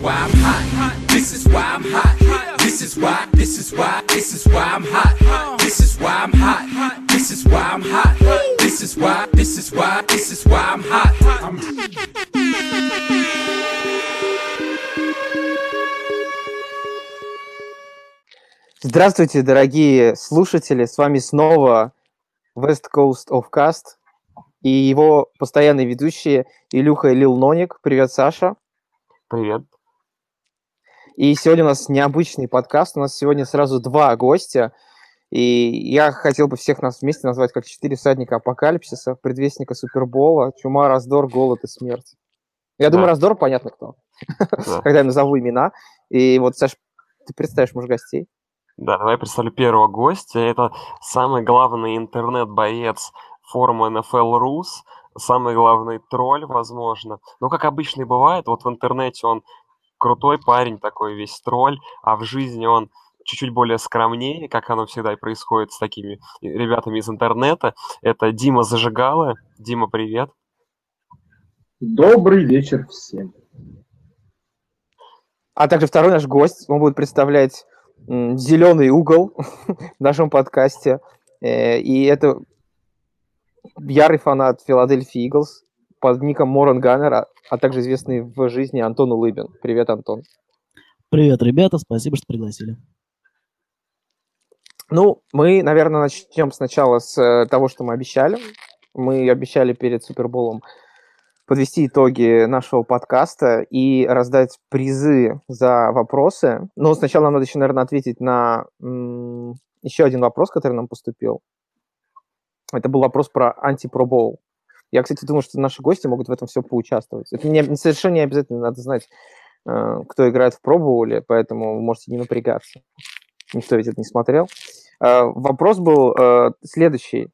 why I'm hot. This is why I'm hot. This is why, this is why, this is why I'm hot. This is why I'm hot. This is why I'm hot. This is why, this is why, this is why I'm hot. I'm Здравствуйте, дорогие слушатели! С вами снова West Coast of Cast и его постоянные ведущие Илюха и Лил Ноник. Привет, Саша. Привет. И сегодня у нас необычный подкаст. У нас сегодня сразу два гостя. И я хотел бы всех нас вместе назвать как четыре всадника апокалипсиса, предвестника Супербола, чума, раздор, голод и смерть. Я думаю, Да. раздор понятно кто, Да. когда я назову имена. И вот, Саш, ты представишь муж гостей? Да, давай я представлю первого гостя. Это самый главный интернет-боец форума NFL Rus, самый главный тролль, возможно. Но, как обычно и бывает, вот в интернете он крутой парень такой, весь тролль, а в жизни он чуть-чуть более скромнее, как оно всегда и происходит с такими ребятами из интернета. Это Дима Зажигала. Дима, привет. Добрый вечер всем. А также второй наш гость, он будет представлять зеленый угол в нашем подкасте. Э, И это ярый фанат Филадельфии Иглс под ником Моран Ганнер, а- а также известный в жизни Антон Улыбин. Привет, Антон. Привет, ребята, спасибо, что пригласили. Ну, мы, наверное, начнем сначала с э, того, что мы обещали. Мы обещали перед Суперболом подвести итоги нашего подкаста и раздать призы за вопросы. Но сначала нам надо еще, наверное, ответить на еще один вопрос, который нам поступил. Это был вопрос про антипробол. Я, кстати, думаю, что наши гости могут в этом все поучаствовать. Это не, совершенно не обязательно надо знать, э, кто играет в пробоуле, поэтому вы можете не напрягаться. Никто ведь это не смотрел. Э, Вопрос был э, следующий.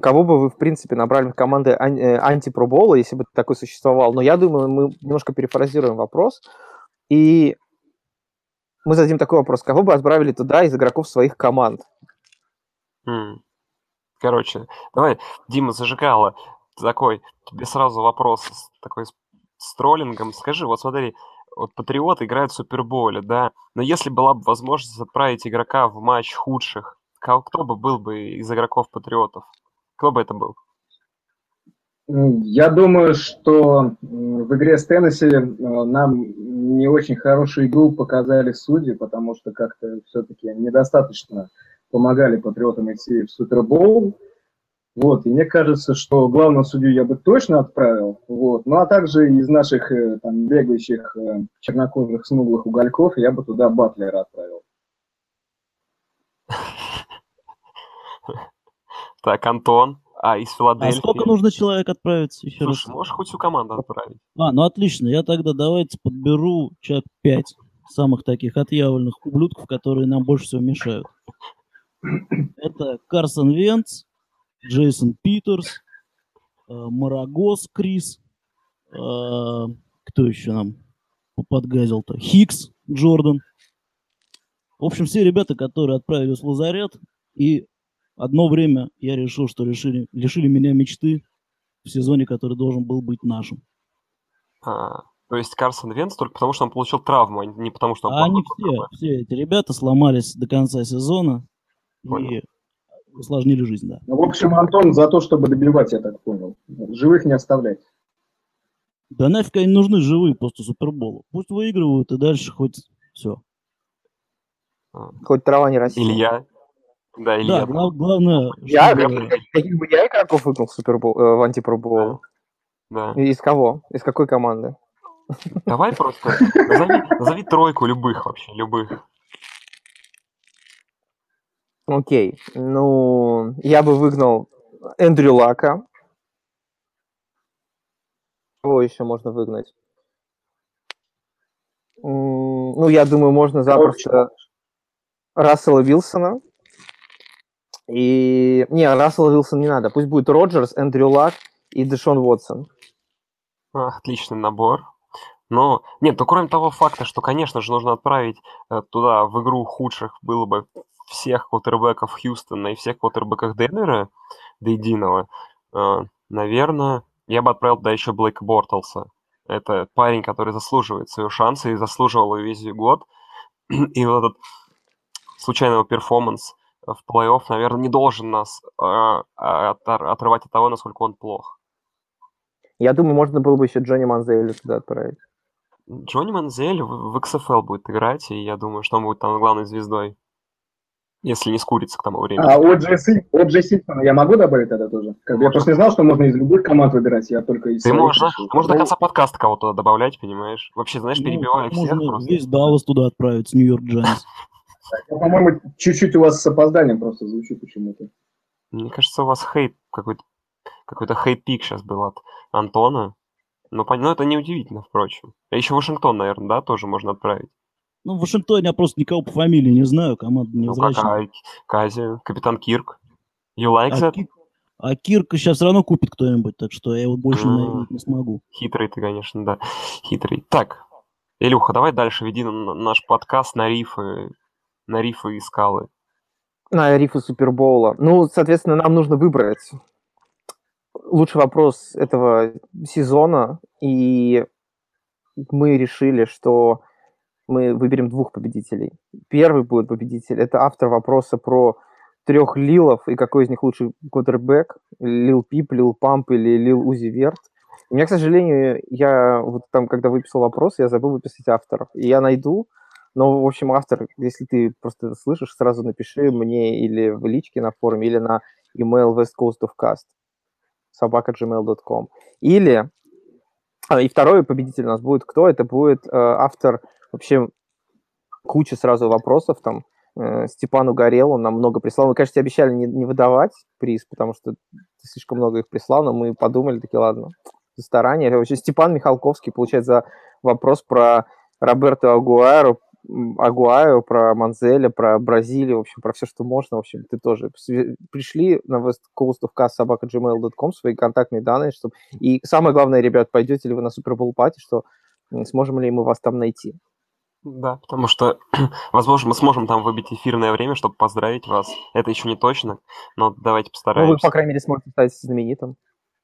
Кого бы вы, в принципе, набрали в команды ан- антипробола, если бы такой существовал? Но я думаю, мы немножко перефразируем вопрос. И мы зададим такой вопрос. Кого бы отправили туда из игроков своих команд? М. Короче, давай, Дима Зажигала, такой, тебе сразу вопрос такой с, троллингом. Скажи, вот смотри, вот Патриот играет в Суперболе, да, но если была бы возможность отправить игрока в матч худших, кто бы был бы из игроков Патриотов? Кто бы это был? Я думаю, что в игре с Теннесси э, нам не очень хорошую игру показали судьи, потому что как-то все-таки недостаточно помогали патриотам идти в Супербоул. Вот, и мне кажется, что главного судью я бы точно отправил. Вот. Ну а также из наших э, там, бегающих э, чернокожих смуглых угольков я бы туда Батлера отправил. Так, Антон, а из А Филадельфии? сколько нужно человек отправить еще раз? Слушай, можешь хоть всю команду отправить? А, ну отлично, я тогда давайте подберу человек 5 самых таких отъявленных ублюдков, которые нам больше всего мешают. Это Карсон Венц, Джейсон Питерс, э, Марагос Крис, э, кто еще нам подгазил-то? Хикс Джордан. В общем, все ребята, которые отправились в лазарет, и одно время я решил, что решили, лишили меня мечты в сезоне, который должен был быть нашим. А, то есть Карсон Венц только потому, что он получил травму, а не потому, что он А они все, все эти ребята сломались до конца сезона Понял. и усложнили жизнь, да. Ну, в общем, Антон за то, чтобы добивать, я так понял. Живых не оставлять. Да нафиг они нужны живые после Супербола. Пусть выигрывают и дальше хоть все. Хоть трава не растет. Илья. Да, Илья. Да, глав- главное, Я, чтобы- каких бы я игроков выгнал в, Супербол, э, в антипробол? Да. Из кого? Из какой команды? Давай просто назови, назови тройку любых вообще, любых. Окей. Ну, я бы выгнал Эндрю Лака. Кого еще можно выгнать? Ну, я думаю, можно запросто Рассела Вилсона. И... Не, Рассела Вилсона не надо. Пусть будет Роджерс, Эндрю Лак и Дэшон Уотсон. Отличный набор. Но, нет, ну кроме того факта, что, конечно же, нужно отправить э, туда в игру худших было бы всех квотербеков Хьюстона и всех квотербеков Денвера до единого, э, наверное, я бы отправил туда еще Блейка Бортлса. Это парень, который заслуживает своего шанса и заслуживал его весь год. И вот этот случайный его перформанс в плей-офф, наверное, не должен нас э, отрывать от того, насколько он плох. Я думаю, можно было бы еще Джонни Манзеля туда отправить. Джонни Манзель в XFL будет играть, и я думаю, что он будет там главной звездой. Если не скурится к тому времени. А О'Джей Симпсона я могу добавить тогда тоже? Как бы я просто не знал, что можно из любых команд выбирать, я только из Ты можешь, можешь до конца подкаста кого-то добавлять, понимаешь? Вообще, знаешь, ну, перебивая всех просто. весь Даллас туда отправить, Нью-Йорк Джайнс. По-моему, чуть-чуть у вас с опозданием просто звучит почему-то. Мне кажется, у вас хейт какой-то какой-то хейт-пик сейчас был от Антона. Ну, ну, это неудивительно, впрочем. А еще Вашингтон, наверное, да, тоже можно отправить. Ну, в Вашингтоне я просто никого по фамилии не знаю, команда не Ну, какая? Казинс, капитан Кирк. You like а that? Кирк, а Кирка сейчас все равно купит кто-нибудь, так что я его больше mm. не смогу. Хитрый ты, конечно, да. Хитрый. Так, Илюха, давай дальше веди наш подкаст на рифы, на рифы и скалы. На рифы Супербоула. Ну, соответственно, нам нужно выбрать лучший вопрос этого сезона, и мы решили, что мы выберем двух победителей. Первый будет победитель, это автор вопроса про трех Лилов и какой из них лучший квотербек, Лил Пип, Лил Памп или Лил Узи Верт. У меня, к сожалению, я вот там, когда выписал вопрос, я забыл выписать авторов. И я найду, но, в общем, автор, если ты просто слышишь, сразу напиши мне или в личке на форуме, или на email West Coast of Cast собака.gmail.com. Или, а, и второй победитель у нас будет кто? Это будет э, автор вообще куча сразу вопросов, там, э, Степану Горел, он нам много прислал. Мы, конечно, обещали не, не выдавать приз, потому что слишком много их прислал, но мы подумали, такие, ладно, за старание. Вообще Степан Михалковский получает за вопрос про Роберто Агуайро, Агуаю, про Манзеля, про Бразилию, в общем, про все, что можно. В общем, ты тоже пришли на westcoastofcast.gmail.com свои контактные данные, чтобы... И самое главное, ребят, пойдете ли вы на Супербол пати, что сможем ли мы вас там найти. Да, потому что, возможно, мы сможем там выбить эфирное время, чтобы поздравить вас. Это еще не точно, но давайте постараемся. Ну, вы, по крайней мере, сможете стать знаменитым.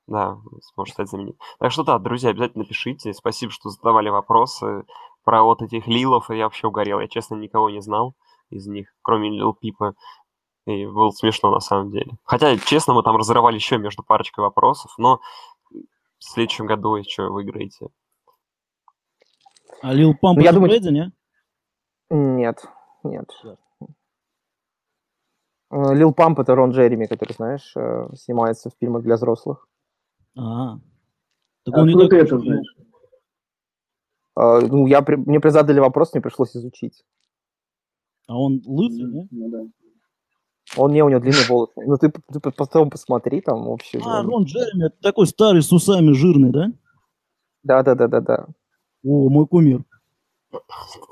Да, сможете стать знаменитым. Так что да, друзья, обязательно пишите. Спасибо, что задавали вопросы про вот этих лилов, и я вообще угорел. Я, честно, никого не знал из них, кроме Лил Пипа. И было смешно на самом деле. Хотя, честно, мы там разрывали еще между парочкой вопросов, но в следующем году еще выиграете. А Лил Памп ну, я думаю... Брэди, не? Нет, нет. Э, Лил Памп это Рон Джереми, который, знаешь, э, снимается в фильмах для взрослых. А, так он а не ты это знаешь? А, ну, я, мне задали вопрос, мне пришлось изучить. А он лысый, да? Ну, да. Он не, у него длинные волосы. Ну, ты, ты потом посмотри, там вообще... А, Рон Джереми, это такой старый с усами жирный, да? Да, да, да, да, да. О, мой кумир.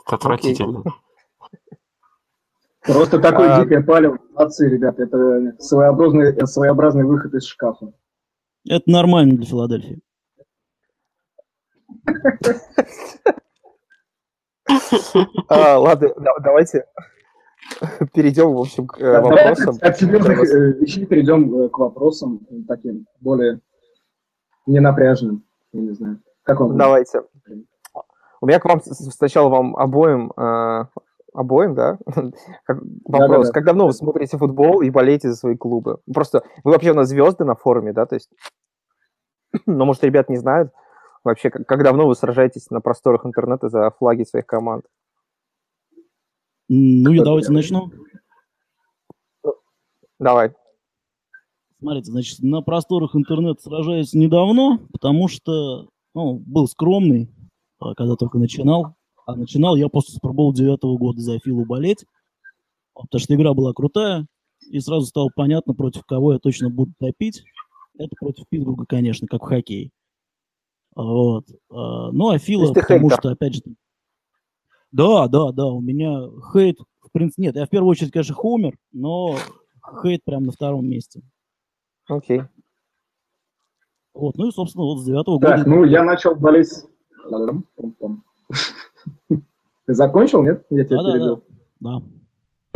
Отвратительно. Просто такой а... дикое палево. Молодцы, ребята. Это своеобразный, своеобразный выход из шкафа. Это нормально для Филадельфии. А, ладно, давайте перейдем, в общем, к э, вопросам. От серьезных э, вещей перейдем э, к вопросам таким более ненапряженным. Я не знаю. Как вам? Давайте. У меня к вам сначала вам обоим, обоим, да? Вопрос. Как давно вы смотрите футбол и болеете за свои клубы? Просто вы вообще у нас звезды на форуме, да? То есть, но, может, ребят не знают, Вообще, как, как давно вы сражаетесь на просторах интернета за флаги своих команд? Ну, я давайте начну. Давай. Смотрите, значит, на просторах интернета сражаюсь недавно, потому что ну, был скромный, когда только начинал. А начинал я после Супербола девятого года за Филу болеть, потому что игра была крутая, и сразу стало понятно, против кого я точно буду топить. Это против Питтсбурга, конечно, как в хоккей. Вот. А, ну, а Фила, потому что, опять же... Да, да, да, у меня хейт, в принципе, нет, я в первую очередь, конечно, хомер, но хейт прям на втором месте. Окей. Вот, ну и, собственно, вот с девятого года... Так, ну, я начал болеть... Ты закончил, нет? Я тебя да, перебил. Да, да.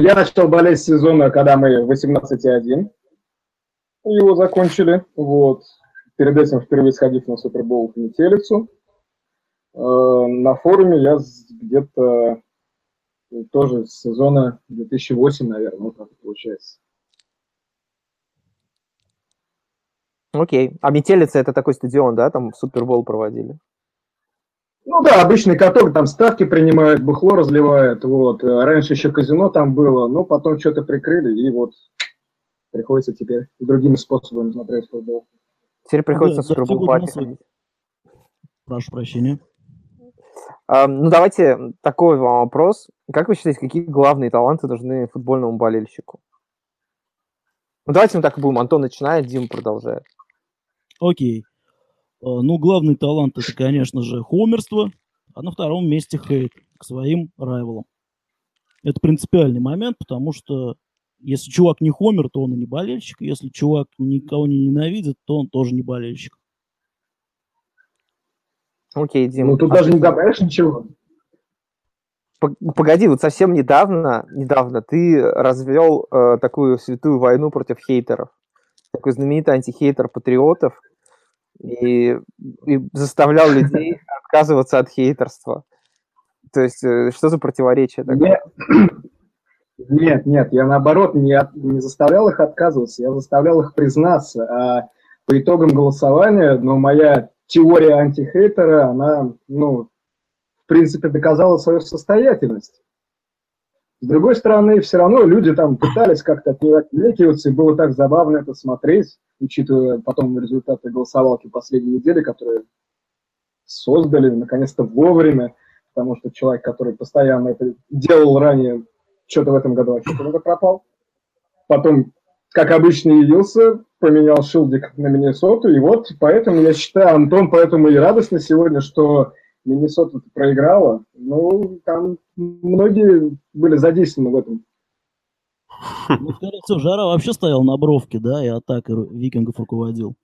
Я начал болеть с сезона, когда мы 18,1. Его закончили. Вот перед этим впервые сходив на Супербол в метелицу. на форуме я где-то тоже с сезона 2008, наверное, вот так получается. Окей. А Метелица это такой стадион, да? Там Супербол проводили? Ну да, обычный каток, там ставки принимают, бухло разливают, вот. Раньше еще казино там было, но потом что-то прикрыли, и вот приходится теперь другими способами смотреть футбол. Теперь приходится да, Супербол да, Прошу прощения. А, ну, давайте такой вам вопрос. Как вы считаете, какие главные таланты нужны футбольному болельщику? Ну, давайте мы так и будем. Антон начинает, Дима продолжает. Окей. А, ну, главный талант это, конечно же, хомерство, а на втором месте хейт к своим райвелам. Это принципиальный момент, потому что если чувак не хомер, то он и не болельщик. Если чувак никого не ненавидит, то он тоже не болельщик. Окей, Дима. Ну, тут а даже не добавишь ничего. Погоди, вот совсем недавно, недавно ты развел э, такую святую войну против хейтеров. Такой знаменитый антихейтер патриотов, и, и заставлял людей отказываться от хейтерства. То есть, э, что за противоречие такое? Нет, нет, я наоборот не, не заставлял их отказываться, я заставлял их признаться. А по итогам голосования, ну, моя теория антихейтера, она, ну, в принципе, доказала свою состоятельность. С другой стороны, все равно люди там пытались как-то от нее отвлекиваться, и было так забавно это смотреть, учитывая потом результаты голосовалки последней недели, которые создали наконец-то вовремя, потому что человек, который постоянно это делал ранее, что-то в этом году вообще куда-то пропал. Потом, как обычно, явился, поменял шилдик на Миннесоту, и вот поэтому я считаю, Антон, поэтому и радостно сегодня, что Миннесота проиграла. Ну, там многие были задействованы в этом. Ну, скорее всего, Жара вообще стоял на бровке, да, и атакой викингов руководил.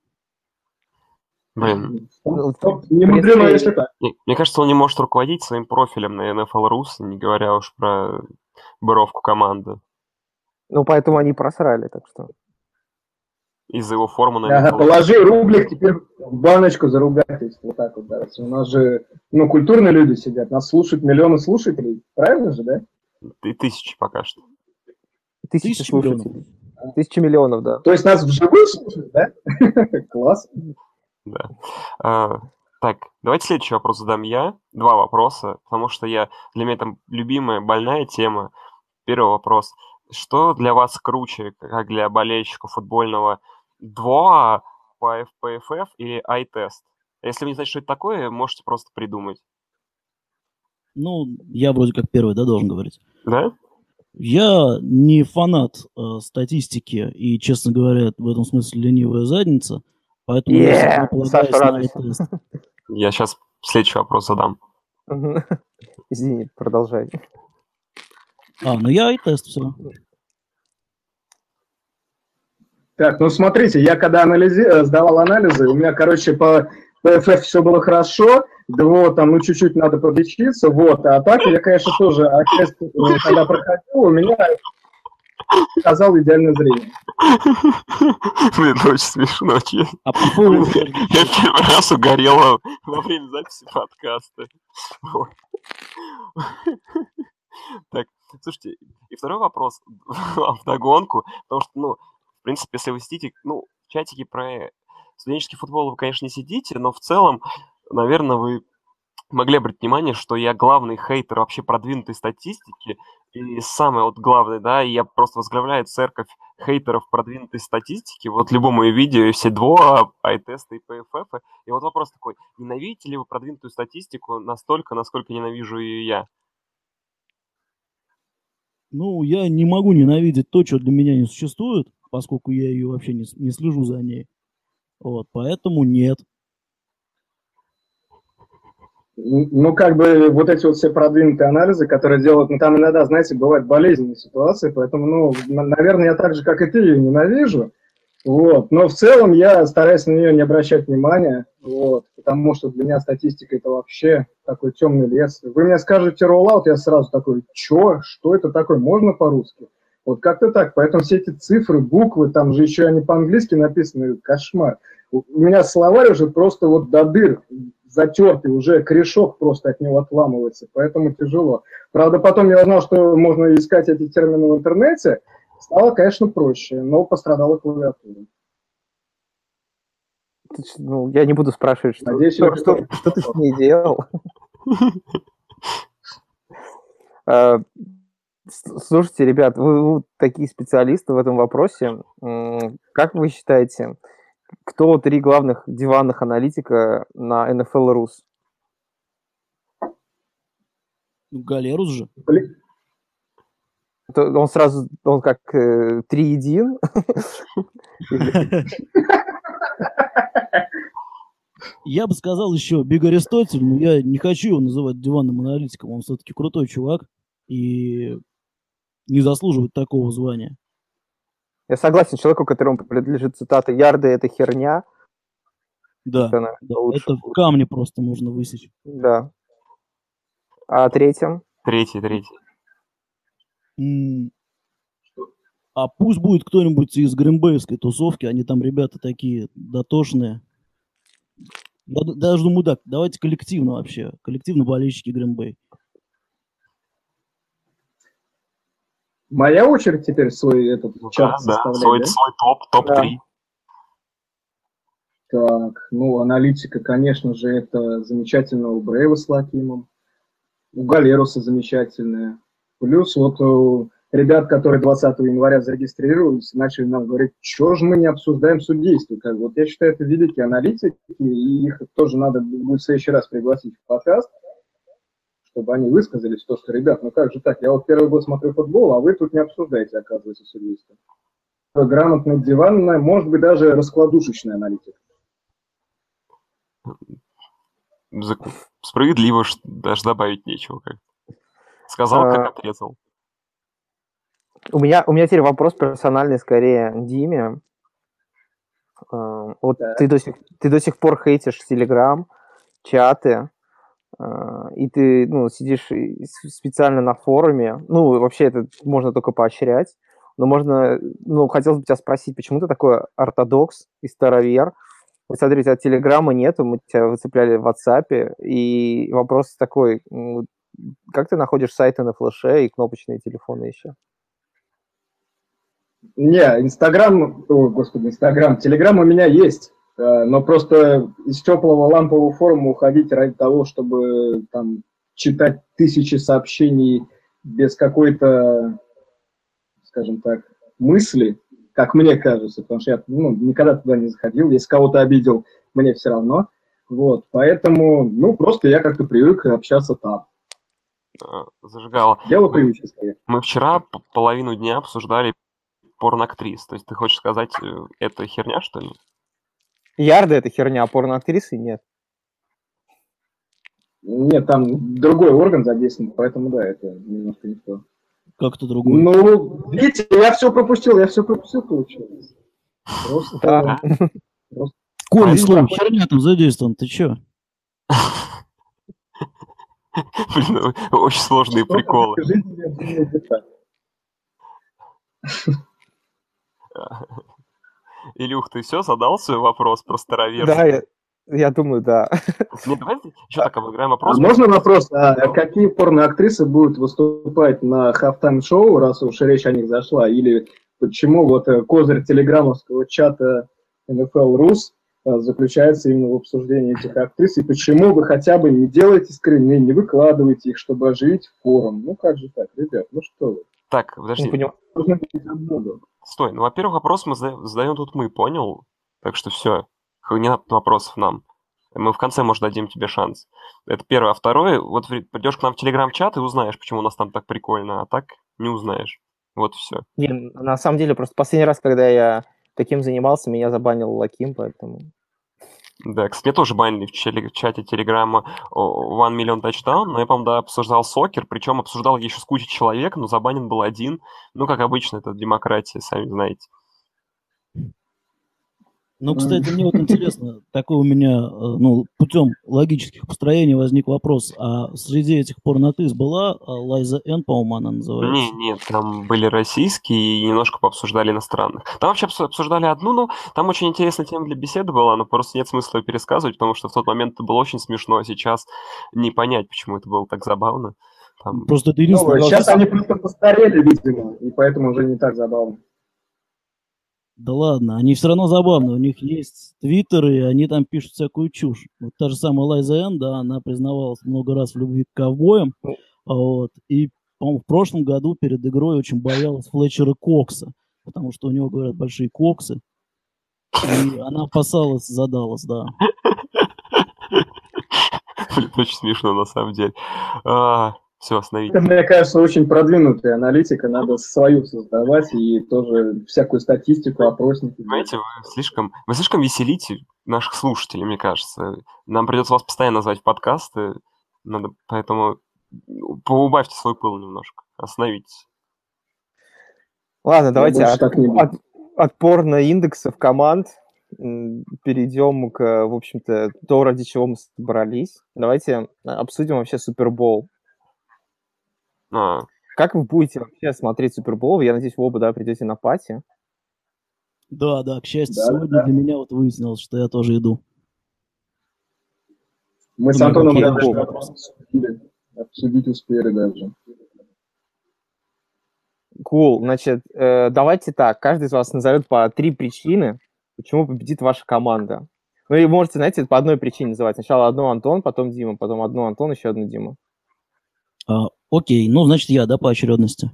Блин. Ну, не мудрено, если так. Мне кажется, он не может руководить своим профилем на NFL Rus, не говоря уж про бровку команды. Ну, поэтому они просрали, так что из-за его формы на ага, Положи рублик теперь в баночку за ругательство. Вот так вот, да. У нас же, ну, культурные люди сидят, нас слушают миллионы слушателей. Правильно же, да? И тысячи пока что. Тысячи, тысячи слушателей. Миллионов. Тысячи миллионов, да. То есть нас вживую слушают, да? Класс. Да. А, так, давайте следующий вопрос задам я. Два вопроса, потому что я для меня там любимая, больная тема. Первый вопрос. Что для вас круче, как для болельщика футбольного 2 по FPFF или iTest? Если вы не знаете, что это такое, можете просто придумать. Ну, я вроде как первый, да, должен говорить. Да? Я не фанат э, статистики и, честно говоря, в этом смысле ленивая задница, поэтому yeah, я полагаюсь на iTest. Я сейчас следующий вопрос задам. Извини, продолжай. А, ну я iTest все. Так, ну смотрите, я когда анализи... Э, сдавал анализы, у меня, короче, по PFF все было хорошо, да вот, там, ну, чуть-чуть надо подлечиться, вот, а так я, конечно, тоже, а тест, э, когда проходил, у меня показал идеальное зрение. Блин, очень смешно, честно. А по Я первый раз угорел во время записи подкаста. Так, слушайте, и второй вопрос в догонку, потому что, ну, принципе, если вы сидите, ну, в чатике про студенческий футбол вы, конечно, не сидите, но в целом, наверное, вы могли обратить внимание, что я главный хейтер вообще продвинутой статистики, и самое вот главное, да, я просто возглавляю церковь хейтеров продвинутой статистики, вот любому видео, и все два, ай-тесты и ПФФ, и вот вопрос такой, ненавидите ли вы продвинутую статистику настолько, насколько ненавижу ее я? Ну, я не могу ненавидеть то, что для меня не существует, поскольку я ее вообще не, не слежу за ней. Вот, поэтому нет. Ну, как бы вот эти вот все продвинутые анализы, которые делают, ну, там иногда, знаете, бывают болезненные ситуации, поэтому, ну, наверное, я так же, как и ты, ее ненавижу. Вот. Но в целом я стараюсь на нее не обращать внимания, вот, потому что для меня статистика это вообще такой темный лес. Вы мне скажете роллаут, я сразу такой, чё, что это такое, можно по-русски? Вот как-то так. Поэтому все эти цифры, буквы, там же еще они по-английски написаны, кошмар. У меня словарь уже просто вот до дыр. Затертый, уже корешок просто от него отламывается, поэтому тяжело. Правда, потом я узнал, что можно искать эти термины в интернете, стало, конечно, проще, но пострадала клавиатура. Ну, я не буду спрашивать, что, Надеюсь, что, что, понял. что ты с ней делал. С- Слушайте, ребят, вы, вы такие специалисты в этом вопросе. Как вы считаете, кто три главных диванных аналитика на NFL Rus? Ну, Галерус же. Блин, То Он сразу, он как э, триедин? Я бы сказал еще Биг Аристотель, но я не хочу его называть диванным аналитиком. Он все-таки крутой чувак и не заслуживает такого звания. Я согласен, человеку, которому принадлежит цитата «Ярды – это херня», Да, она да, лучше это в камне просто нужно высечь. Да. А третьим? Третий, третий. М, А пусть будет кто-нибудь из гринбейской тусовки, они там ребята такие дотошные. Я даже думаю, так, давайте коллективно вообще, коллективно болельщики Гринбей. Моя очередь теперь свой этот Ну чат да, да, составлять, свой, да? свой топ, топ-3. Так, ну, аналитика, конечно же, это замечательного у Брейва с Лакимом. У Галеруса замечательная. Плюс вот у ребят, которые 20 января зарегистрировались, начали нам говорить, что же мы не обсуждаем судейство. Как, вот я считаю, это великие аналитики, и их тоже надо будет в следующий раз пригласить в подкаст, чтобы они высказались, то, что, ребят, ну как же так, я вот первый год смотрю футбол, а вы тут не обсуждаете, оказывается, судейство. Грамотная диванная, может быть, даже раскладушечная аналитика. Справедливо, даже добавить нечего. Как. Сказал, А, как отрезал. У меня, у меня теперь вопрос персональный скорее Диме. Э, Вот ты до, сих, ты до сих пор хейтишь Телеграм, чаты, и ты ну, сидишь специально на форуме. Ну, вообще это можно только поощрять. Но можно, ну, хотелось бы тебя спросить, почему ты такой ортодокс и старовер? Вот смотри, у тебя Телеграма нету, мы тебя выцепляли в WhatsApp, и вопрос такой, как ты находишь сайты на флеше и кнопочные телефоны еще? Не, Инстаграм, о, господи, Инстаграм, Телеграм у меня есть, но просто из теплого лампового форума уходить ради того, чтобы там читать тысячи сообщений без какой-то, скажем так, мысли, как мне кажется, потому что я ну, никогда туда не заходил, если кого-то обидел, мне все равно. Вот, поэтому, ну, просто я как-то привык общаться там. А, Зажигало. Дело скорее. Мы вчера половину дня обсуждали порноактрис. То есть ты хочешь сказать, э, это херня, что ли? Ярды это херня, а порноактрисы нет. Нет, там другой орган задействован, поэтому да, это немножко не то. Как-то другой. Ну, видите, я все пропустил, я все пропустил, получилось. Просто, Да. Коля, проходит. херня там задействован, ты чё? Блин, очень сложные приколы. Илюх, ты все задал свой вопрос про староверство? Да, я, я думаю, да. Нет, давайте еще так обыграем А вопрос. можно вопрос, а какие порноактрисы будут выступать на хафтайм шоу, раз уж речь о них зашла, или почему вот э, козырь телеграммовского чата NFL Rus э, заключается именно в обсуждении этих актрис, и почему вы хотя бы не делаете скрины, не выкладываете их, чтобы оживить форум? Ну как же так, ребят, ну что вы? Так, Не подожди, понимаю. Стой. Ну, во-первых, вопрос мы зада- задаем тут мы, понял? Так что все, не надо вопросов нам. Мы в конце, может, дадим тебе шанс. Это первое. А второе, вот придешь к нам в телеграм-чат и узнаешь, почему у нас там так прикольно, а так не узнаешь. Вот все. Не, на самом деле, просто последний раз, когда я таким занимался, меня забанил Лаким, поэтому... Да, кстати, меня тоже банили в, чате телеграмма о, One Million Touchdown, но я, по-моему, да, обсуждал сокер, причем обсуждал еще с кучей человек, но забанен был один. Ну, как обычно, это демократия, сами знаете. Ну, кстати, мне вот интересно, такой у меня, э, ну, путем логических построений возник вопрос, а среди этих порнотыс была а, Лайза Н, по-моему, она называется? Не, нет, там были российские и немножко пообсуждали иностранных. Там вообще обсуждали одну, ну, там очень интересная тема для беседы была, но просто нет смысла ее пересказывать, потому что в тот момент это было очень смешно, а сейчас не понять, почему это было так забавно. Там... Просто это единственное... Ну, сейчас они просто постарели, видимо, и поэтому уже не так забавно. Да ладно, они все равно забавные. У них есть твиттеры, и они там пишут всякую чушь. Вот та же самая Лайза Эн, да, она признавалась много раз в любви к ковбоям. Вот. И, по-моему, в прошлом году перед игрой очень боялась Флетчера Кокса, потому что у него, говорят, большие коксы. И она опасалась за Даллас, да. Очень смешно, на самом деле. А, все, остановить. Это, мне кажется, очень продвинутая аналитика, надо свою создавать и тоже всякую статистику, опросники. Понимаете, вы слишком, вы слишком веселите наших слушателей, мне кажется. Нам придется вас постоянно звать в подкасты, надо, поэтому поубавьте свой пыл немножко, остановитесь. Ладно, давайте от, от, от порно-индексов команд перейдем к, в общем-то, то, ради чего мы собрались. Давайте обсудим вообще Супербол. А. Как вы будете вообще смотреть Супербол? Я надеюсь, вы оба, да, придете на пати. Да, да, к счастью, да, сегодня да. для меня вот выяснилось, что я тоже иду. Мы с Антоном даже обсудили, обсудить успели даже. Cool. Значит, э, давайте так. Каждый из вас назовет по три причины, почему победит ваша команда. Ну и можете, знаете, по одной причине называть. Сначала одну Антон, потом Дима, потом одну Антон, еще одну Дима. А, окей, ну, значит, я, да, по очередности?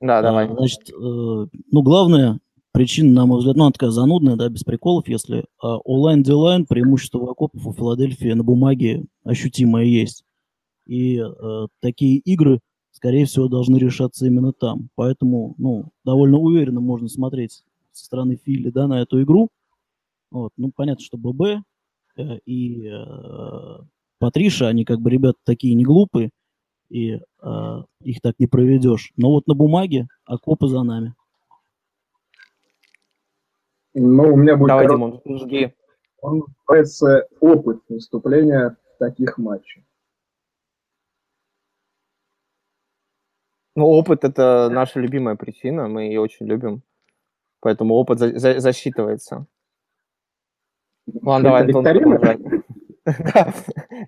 Да, давай. А, значит, э, ну, главная причина, на мой взгляд, ну, она такая занудная, да, без приколов, если а, онлайн-дилайн, преимущество окопов у Филадельфии на бумаге ощутимое есть. И э, такие игры, скорее всего, должны решаться именно там. Поэтому, ну, довольно уверенно можно смотреть со стороны Филли, да, на эту игру. Вот, ну, понятно, что ББ э, и э, Патриша, они как бы ребята такие не глупые, и э, их так не проведешь. Но вот на бумаге окопы за нами. Ну, у меня будет Давай, Димон, жги. Он называется опыт выступления в таких матчах. Ну, опыт – это наша любимая причина, мы ее очень любим. Поэтому опыт за- за- засчитывается. Ладно, давай, Антон,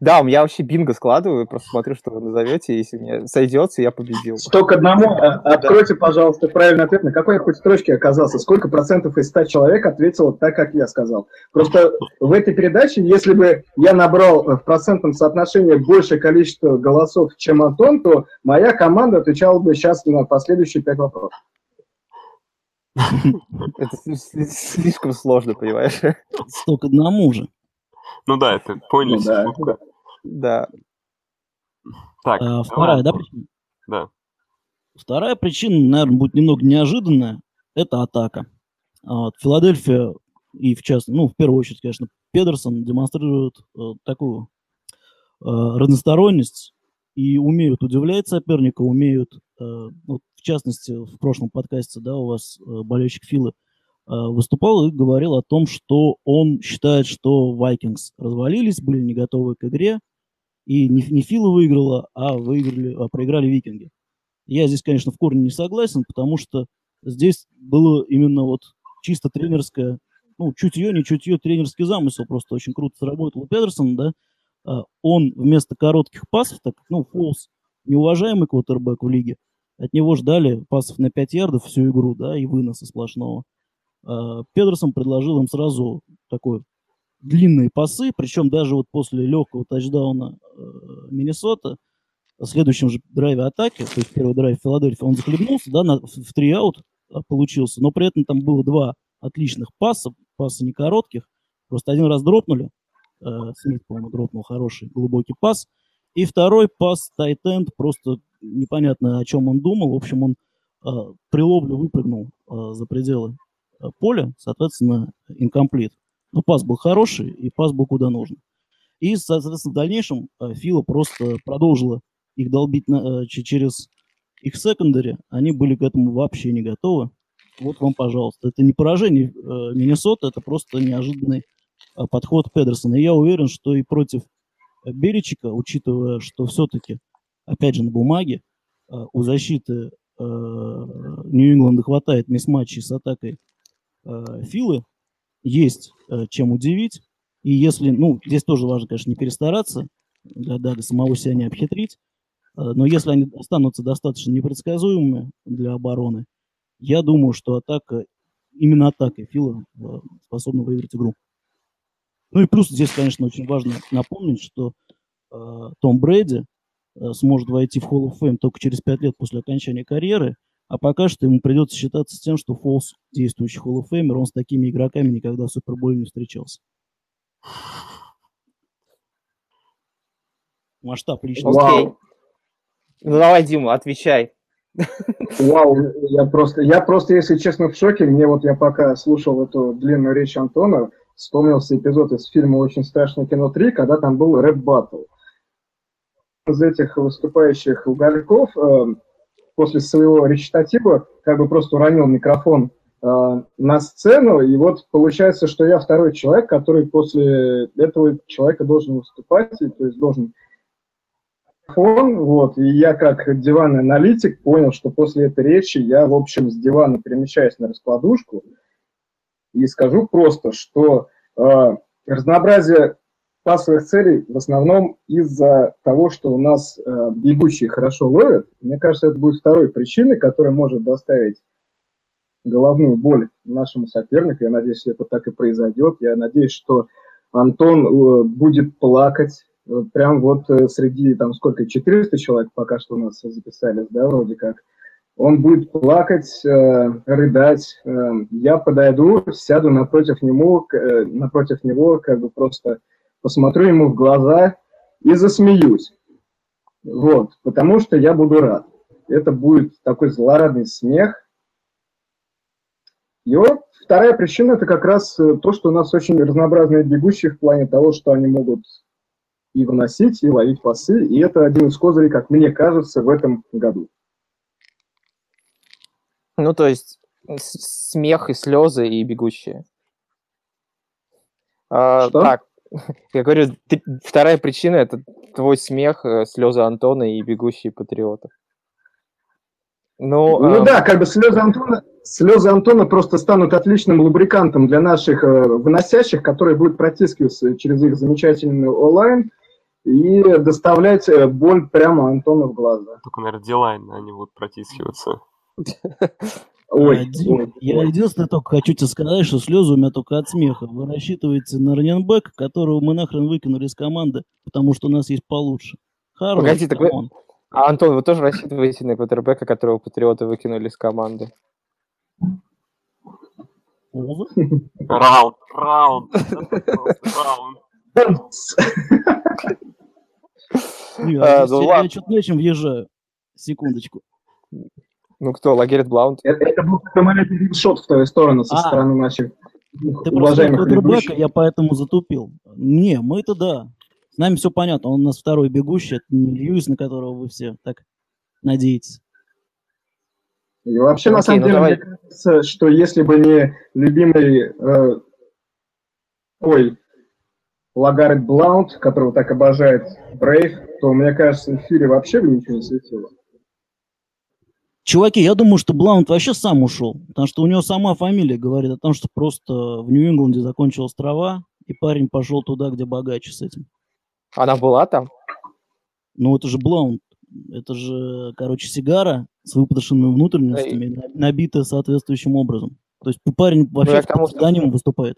Да, я вообще бинго складываю, просто смотрю, что вы назовете, если мне сойдется, я победил. Сто к одному. А, откройте, пожалуйста, правильный ответ. На какой я хоть строчке оказался? Сколько процентов из ста человек ответило так, как я сказал? Просто в этой передаче, если бы я набрал в процентном соотношении большее количество голосов, чем Антон, то моя команда отвечала бы сейчас на последующие пять вопросов. Это слишком сложно, понимаешь? Сто к одному же. Ну да, это поняли. Ну, да. да. Так. А, вторая, да, причина? Да. Вторая причина, наверное, будет немного неожиданная. Это атака. А вот, Филадельфия и в частности, ну, в первую очередь, конечно, Педерсон демонстрирует э, такую э, разносторонность и умеют удивлять соперника, умеют, э, вот, в частности, в прошлом подкасте, да, у вас э, болельщик Филы Э, выступал и говорил о том, что он считает, что Vikings развалились, были не готовы к игре, и не, не Фила выиграла, а выиграли, а проиграли Викинги. Я здесь, конечно, в корне не согласен, потому что здесь было именно вот чисто тренерское, ну, чутье, не чутье, тренерский замысел, просто очень круто сработал у Педерсона, да, а он вместо коротких пасов, так ну, Фолс, неуважаемый квотербек в лиге, от него ждали пасов на 5 ярдов всю игру, да, и выноса сплошного. А, Педерсон предложил им сразу такой длинные пасы, причем даже вот после легкого тачдауна э, Миннесота, в следующем же драйве атаки, то есть первый драйв Филадельфии, он захлебнулся, да, на, в три аут а, получился, но при этом там было два отличных паса, пасы не коротких, просто один раз дропнули, э, Смит, по-моему, дропнул хороший глубокий пас, и второй пас Тайтенд, просто непонятно, о чем он думал, в общем, он э, при ловле выпрыгнул э, за пределы поле, соответственно, инкомплит. Но пас был хороший, и пас был куда нужно. И, соответственно, в дальнейшем э, Фила просто продолжила их долбить на, э, через их секондаре. Они были к этому вообще не готовы. вот вам, пожалуйста. Это не поражение э, Миннесоты, это просто неожиданный э, подход Педерсона. И я уверен, что и против Беречика, учитывая, что все-таки, опять же, на бумаге э, у защиты э, Нью-Ингланда хватает мисс-матчей с атакой э, Филы, есть э, чем удивить. И если, ну, здесь тоже важно, конечно, не перестараться, да, до самого себя не обхитрить, э, но если они останутся достаточно непредсказуемыми для обороны, я думаю, что атака, именно атакой Фила э, способна выиграть игру. Ну и плюс здесь, конечно, очень важно напомнить, что э, Том Брэди э, сможет войти в Hall of Fame только через 5 лет после окончания карьеры, а пока что ему придется считаться с тем, что Фолс действующий Hall of Famer, он с такими игроками никогда в Суперболе не встречался. Масштаб лично. Окей. Ну давай, Дима, отвечай. Вау, я просто, я просто, если честно, в шоке. Мне вот я пока слушал эту длинную речь Антона, вспомнился эпизод из фильма «Очень страшное кино 3», когда там был рэп-баттл. Из этих выступающих угольков э, после своего речитатива как бы просто уронил микрофон э, на сцену, и вот получается, что я второй человек, который после этого человека должен выступать, и, то есть должен микрофон, вот, и я как диванный аналитик понял, что после этой речи я, в общем, с дивана перемещаюсь на раскладушку, и скажу просто, что э, разнообразие пасовых целей в основном из-за того, что у нас э, бегущие хорошо ловят. Мне кажется, это будет второй причиной, которая может доставить головную боль нашему сопернику. Я надеюсь, это так и произойдет. Я надеюсь, что Антон э, будет плакать. Э, прям вот э, среди, там, сколько, 400 человек пока что у нас записались, да, вроде как. Он будет плакать, э, рыдать. Э, я подойду, сяду напротив него, э, напротив него, как бы просто посмотрю ему в глаза и засмеюсь. Вот, потому что я буду рад. Это будет такой злорадный смех. И вот вторая причина – это как раз то, что у нас очень разнообразные бегущие в плане того, что они могут и выносить, и ловить пасы. И это один из козырей, как мне кажется, в этом году. Ну, то есть смех и слезы и бегущие. А, Что? так, я говорю, ты- вторая причина это твой смех, э, слезы Антона и бегущие патриотов. Ну, Ну ам, да, как бы слезы Антона, слезы Антона просто станут отличным лубрикантом для наших э, выносящих, которые будут протискиваться через их замечательный онлайн и доставлять э, боль прямо Антону в глаза. Только, наверное, Дилайн, они будут протискиваться. Ой, Дим, ой, я ой. единственное только хочу тебе сказать, что слезы у меня только от смеха. Вы рассчитываете на раненбека, которого мы нахрен выкинули из команды, потому что у нас есть получше. Хорош, Погоди, так вы- а, Антон, вы тоже рассчитываете на квотербека, которого патриоты выкинули из команды? Раунд, раунд, раунд. А, ну я- я что-то нечем въезжаю. Секундочку. Ну кто, Лагерет Блаунд? Это, это был маленький римшот в твою сторону со А. стороны наших Ты уважаемых ведущих. я поэтому затупил. Не, мы-то да. С нами все понятно. Он у нас второй бегущий, это не Льюис, на которого вы все так надеетесь. И вообще, на Окей, самом ну деле, давай. мне кажется, что если бы не любимый э, ой, Лагарет Блаунд, которого так обожает Брейв, то, мне кажется, в эфире вообще бы ничего не светило. Чуваки, я думаю, что Блаунд вообще сам ушел, потому что у него сама фамилия говорит о том, что просто в Нью-Ингланде закончилась трава, и парень пошел туда, где богаче с этим. Она была там? Ну, это же Блаунд. Это же, короче, сигара с выпотрошенными внутренностями, на- набитая соответствующим образом. То есть парень вообще я к в тому, что- псевдонимом выступает.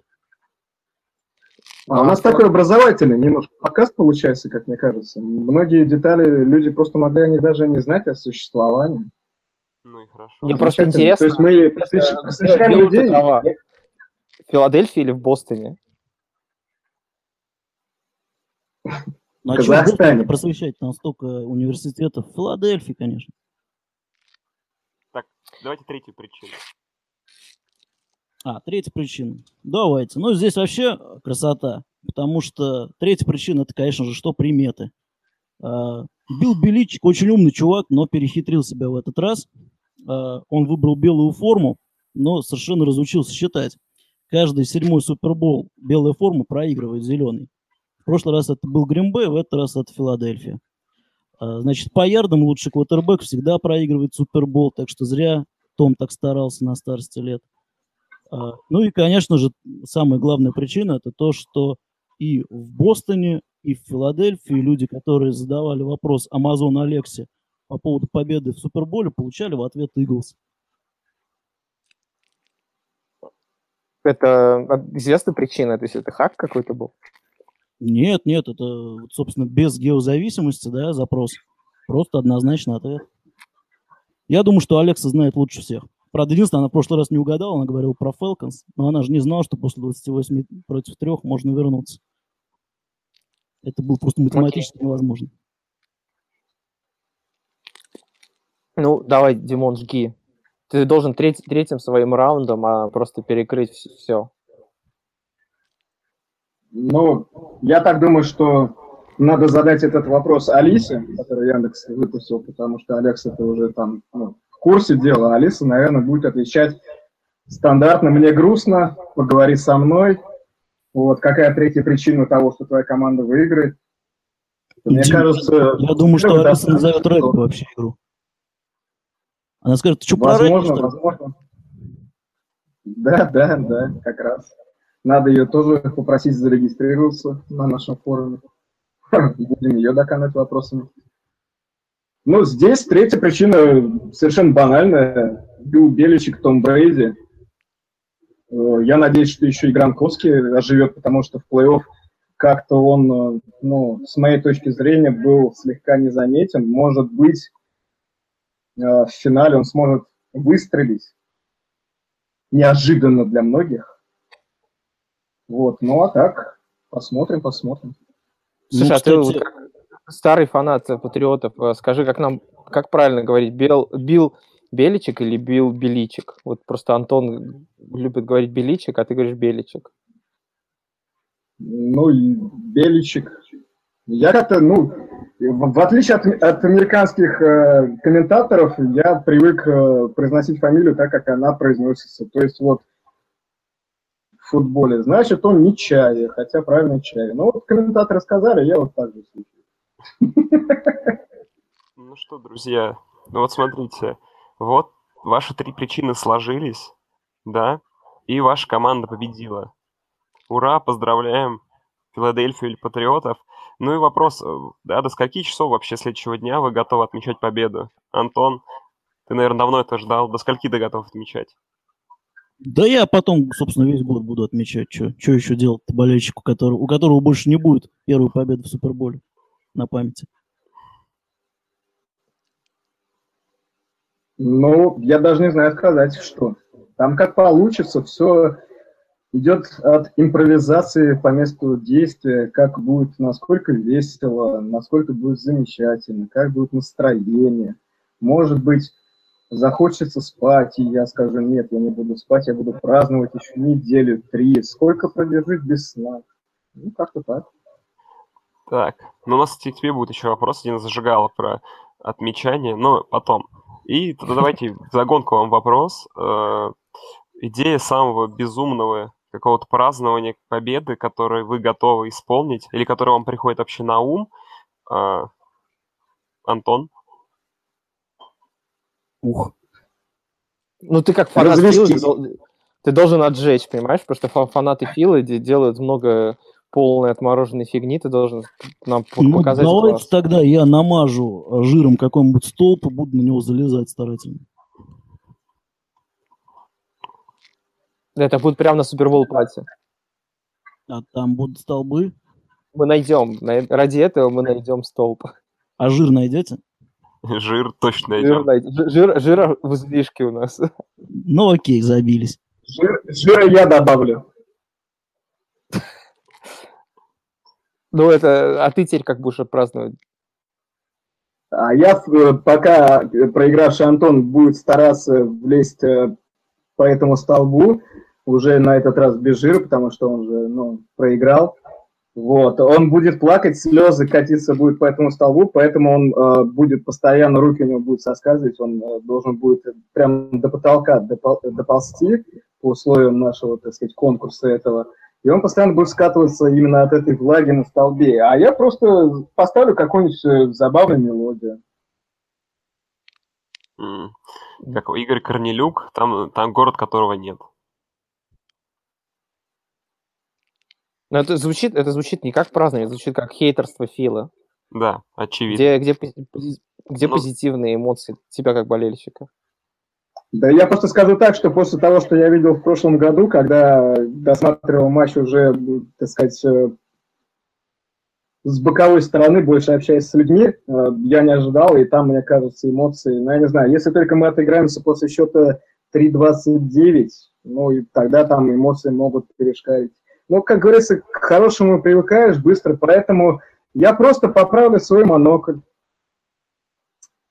А у нас такой образовательный немножко показ получается, как мне кажется. Многие детали люди просто могли о них даже не знать о существовании. Ну и хорошо. Мне просто Замечательно. интересно. То есть мы посвящ- посвящаем людей. В Филадельфии или в Бостоне? Ну, а Казахстане. просвещать? Там столько университетов. В Филадельфии, конечно. Давайте третью причину. А, третья причина. Давайте. Ну, здесь вообще красота. Потому что третья причина, это, конечно же, что приметы. А, Билл Беличик очень умный чувак, но перехитрил себя в этот раз. А, Он выбрал белую форму но совершенно разучился считать. Каждый седьмой Супербол белая форма проигрывает зеленый. В прошлый раз это был Гринбей, в этот раз это Филадельфия. А, значит, по ярдам лучший квотербек всегда проигрывает Супербол, так что зря Том так старался на старости лет. А, ну и, конечно же, самая главная причина – это то, что и в Бостоне, и в Филадельфии люди, которые задавали вопрос Амазон Алексе по поводу победы в Суперболе, получали в ответ Иглс. Это известная причина, то есть это хак какой-то был? Нет, нет, это, собственно, без геозависимости, да, запрос. Просто однозначный ответ. Я думаю, что Алекса знает лучше всех. Правда, единственное, она в прошлый раз не угадала, она говорила про Falcons, но она же не знала, что после 28 против 3 можно вернуться. Это было просто математически okay. невозможно. Ну, давай, Димон, жги. Ты должен треть, третьим своим раундом а просто перекрыть все. Ну, я так думаю, что надо задать этот вопрос Алисе, который Яндекс выпустил, потому что Алекс это уже там ну, в курсе дела, Алиса, наверное, будет отвечать стандартно. Мне грустно, поговори со мной. Вот, какая третья причина того, что твоя команда выиграет? Мне Дим, кажется... Я думаю, что Алиса назовет регби вообще игру. Она скажет, ты что, Возможно, про возможно. Да, да, да, как раз. Надо ее тоже попросить зарегистрироваться на нашем форуме. Будем ее доканать вопросами. Ну, здесь третья причина совершенно банальная. Билл Беличик, Том Брейди. Э, я надеюсь, что еще и Гранковский оживет, потому что в плей-офф как-то он, э, ну, с моей точки зрения, был слегка незаметен. Может быть, в финале он сможет выстрелить неожиданно для многих. Вот, ну а так, посмотрим, посмотрим. Слушай, ну, а ты вот как старый фанат патриотов, э, скажи, как нам, как правильно говорить, Бел, Бил Беличек или Бил Беличек? Вот просто Антон любит говорить Беличек, а ты говоришь Беличек. Ну, Беличек. Я как-то, ну, в, в отличие от, от американских э, комментаторов, я привык э, произносить фамилию так, как она произносится. То есть вот футболе, значит, он не чай, хотя правильно чай. Ну, вот комментаторы сказали, я вот так же слушаю. Ну что, друзья, ну вот смотрите, вот ваши три причины сложились, да, и ваша команда победила. Ура, поздравляем Филадельфию или Патриотов. Ну и вопрос, э, да, до скольки часов вообще следующего дня вы готовы отмечать победу? Антон, ты, наверное, давно это ждал. До скольки ты готов отмечать? Да я потом, собственно, весь год буду отмечать, что, что еще делать болельщику, который, у которого больше не будет первой победы в Суперболе на памяти. Ну, я даже не знаю сказать, что. Там как получится, все идет от импровизации по месту действия, как будет, насколько весело, насколько будет замечательно, как будет настроение. Может быть, захочется спать, и я скажу, нет, я не буду спать, я буду праздновать еще неделю, три. Сколько продержись без сна? Ну, как-то так. Так, ну у нас к тебе будет еще вопрос, один зажигала про отмечание, но потом. И тогда давайте загонку вам вопрос. Э, идея самого безумного какого-то празднования победы, который вы готовы исполнить, или который вам приходит вообще на ум. Э, Антон? Ух. Ну, ты как фанат Филы, ты, ты должен отжечь, понимаешь? Потому что фанаты Филы делают много полной отмороженной фигни, ты должен нам ну, показать давайте класс. тогда я намажу жиром какой-нибудь столб и буду на него залезать старательно. Это будет прямо на Супербол пати. А там будут столбы? Мы найдем. Ради этого мы найдем столб. А жир найдете? Жир точно найдем. Жир, жир, жира в излишке у нас. Ну окей, забились. Жир, жира я добавлю. Ну это, а ты теперь как будешь праздновать? А я э, пока проигравший Антон будет стараться влезть э, по этому столбу, уже на этот раз без жира, потому что он же ну, проиграл. Вот, он будет плакать, слезы катиться будет по этому столбу, поэтому он э, будет постоянно, руки у него будут соскальзывать, он э, должен будет прям до потолка допол- доползти по условиям нашего, так сказать, конкурса этого. И он постоянно будет скатываться именно от этой влаги на столбе. А я просто поставлю какую-нибудь э, забавную мелодию. Как Игорь Корнелюк, там, там город, которого нет. Но это звучит, это звучит не как празднование, это звучит как хейтерство Фила. Да, очевидно. Где, где, где Ну- позитивные эмоции тебя как болельщика? Да я просто скажу так, что после того, что я видел в прошлом году, когда досматривал матч уже, так сказать, э, с боковой стороны, больше общаясь с людьми, э, я не ожидал, и там, мне кажется, эмоции, ну, я не знаю, если только мы отыграемся после счета 3-29, ну, и тогда там эмоции могут перешкалить. Ну, как говорится, к хорошему привыкаешь быстро, поэтому я просто поправлю свой монокль.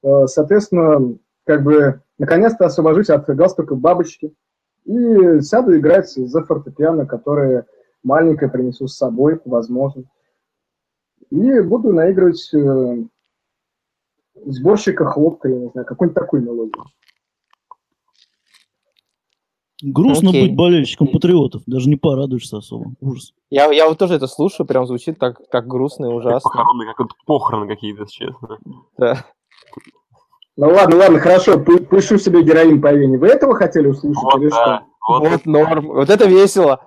Э, Соответственно, как бы наконец-то освобожусь от галстука бабочки и сяду играть за фортепиано, которое маленькое принесу с собой, возможно. И буду наигрывать э, сборщика хлопка, я не знаю, какую-нибудь такую мелодию. Грустно Окей. быть болельщиком патриотов, даже не порадуешься особо. Ужас. Я, я вот тоже это слушаю, прям звучит так, так грустно и Как ужасно. похороны, как вот похороны какие-то, честно. Да. Ну ладно, ладно, хорошо, пущу себе героин по вене. Вы этого хотели услышать Вот, или что? да. Вот, Вот норм. Вот это весело.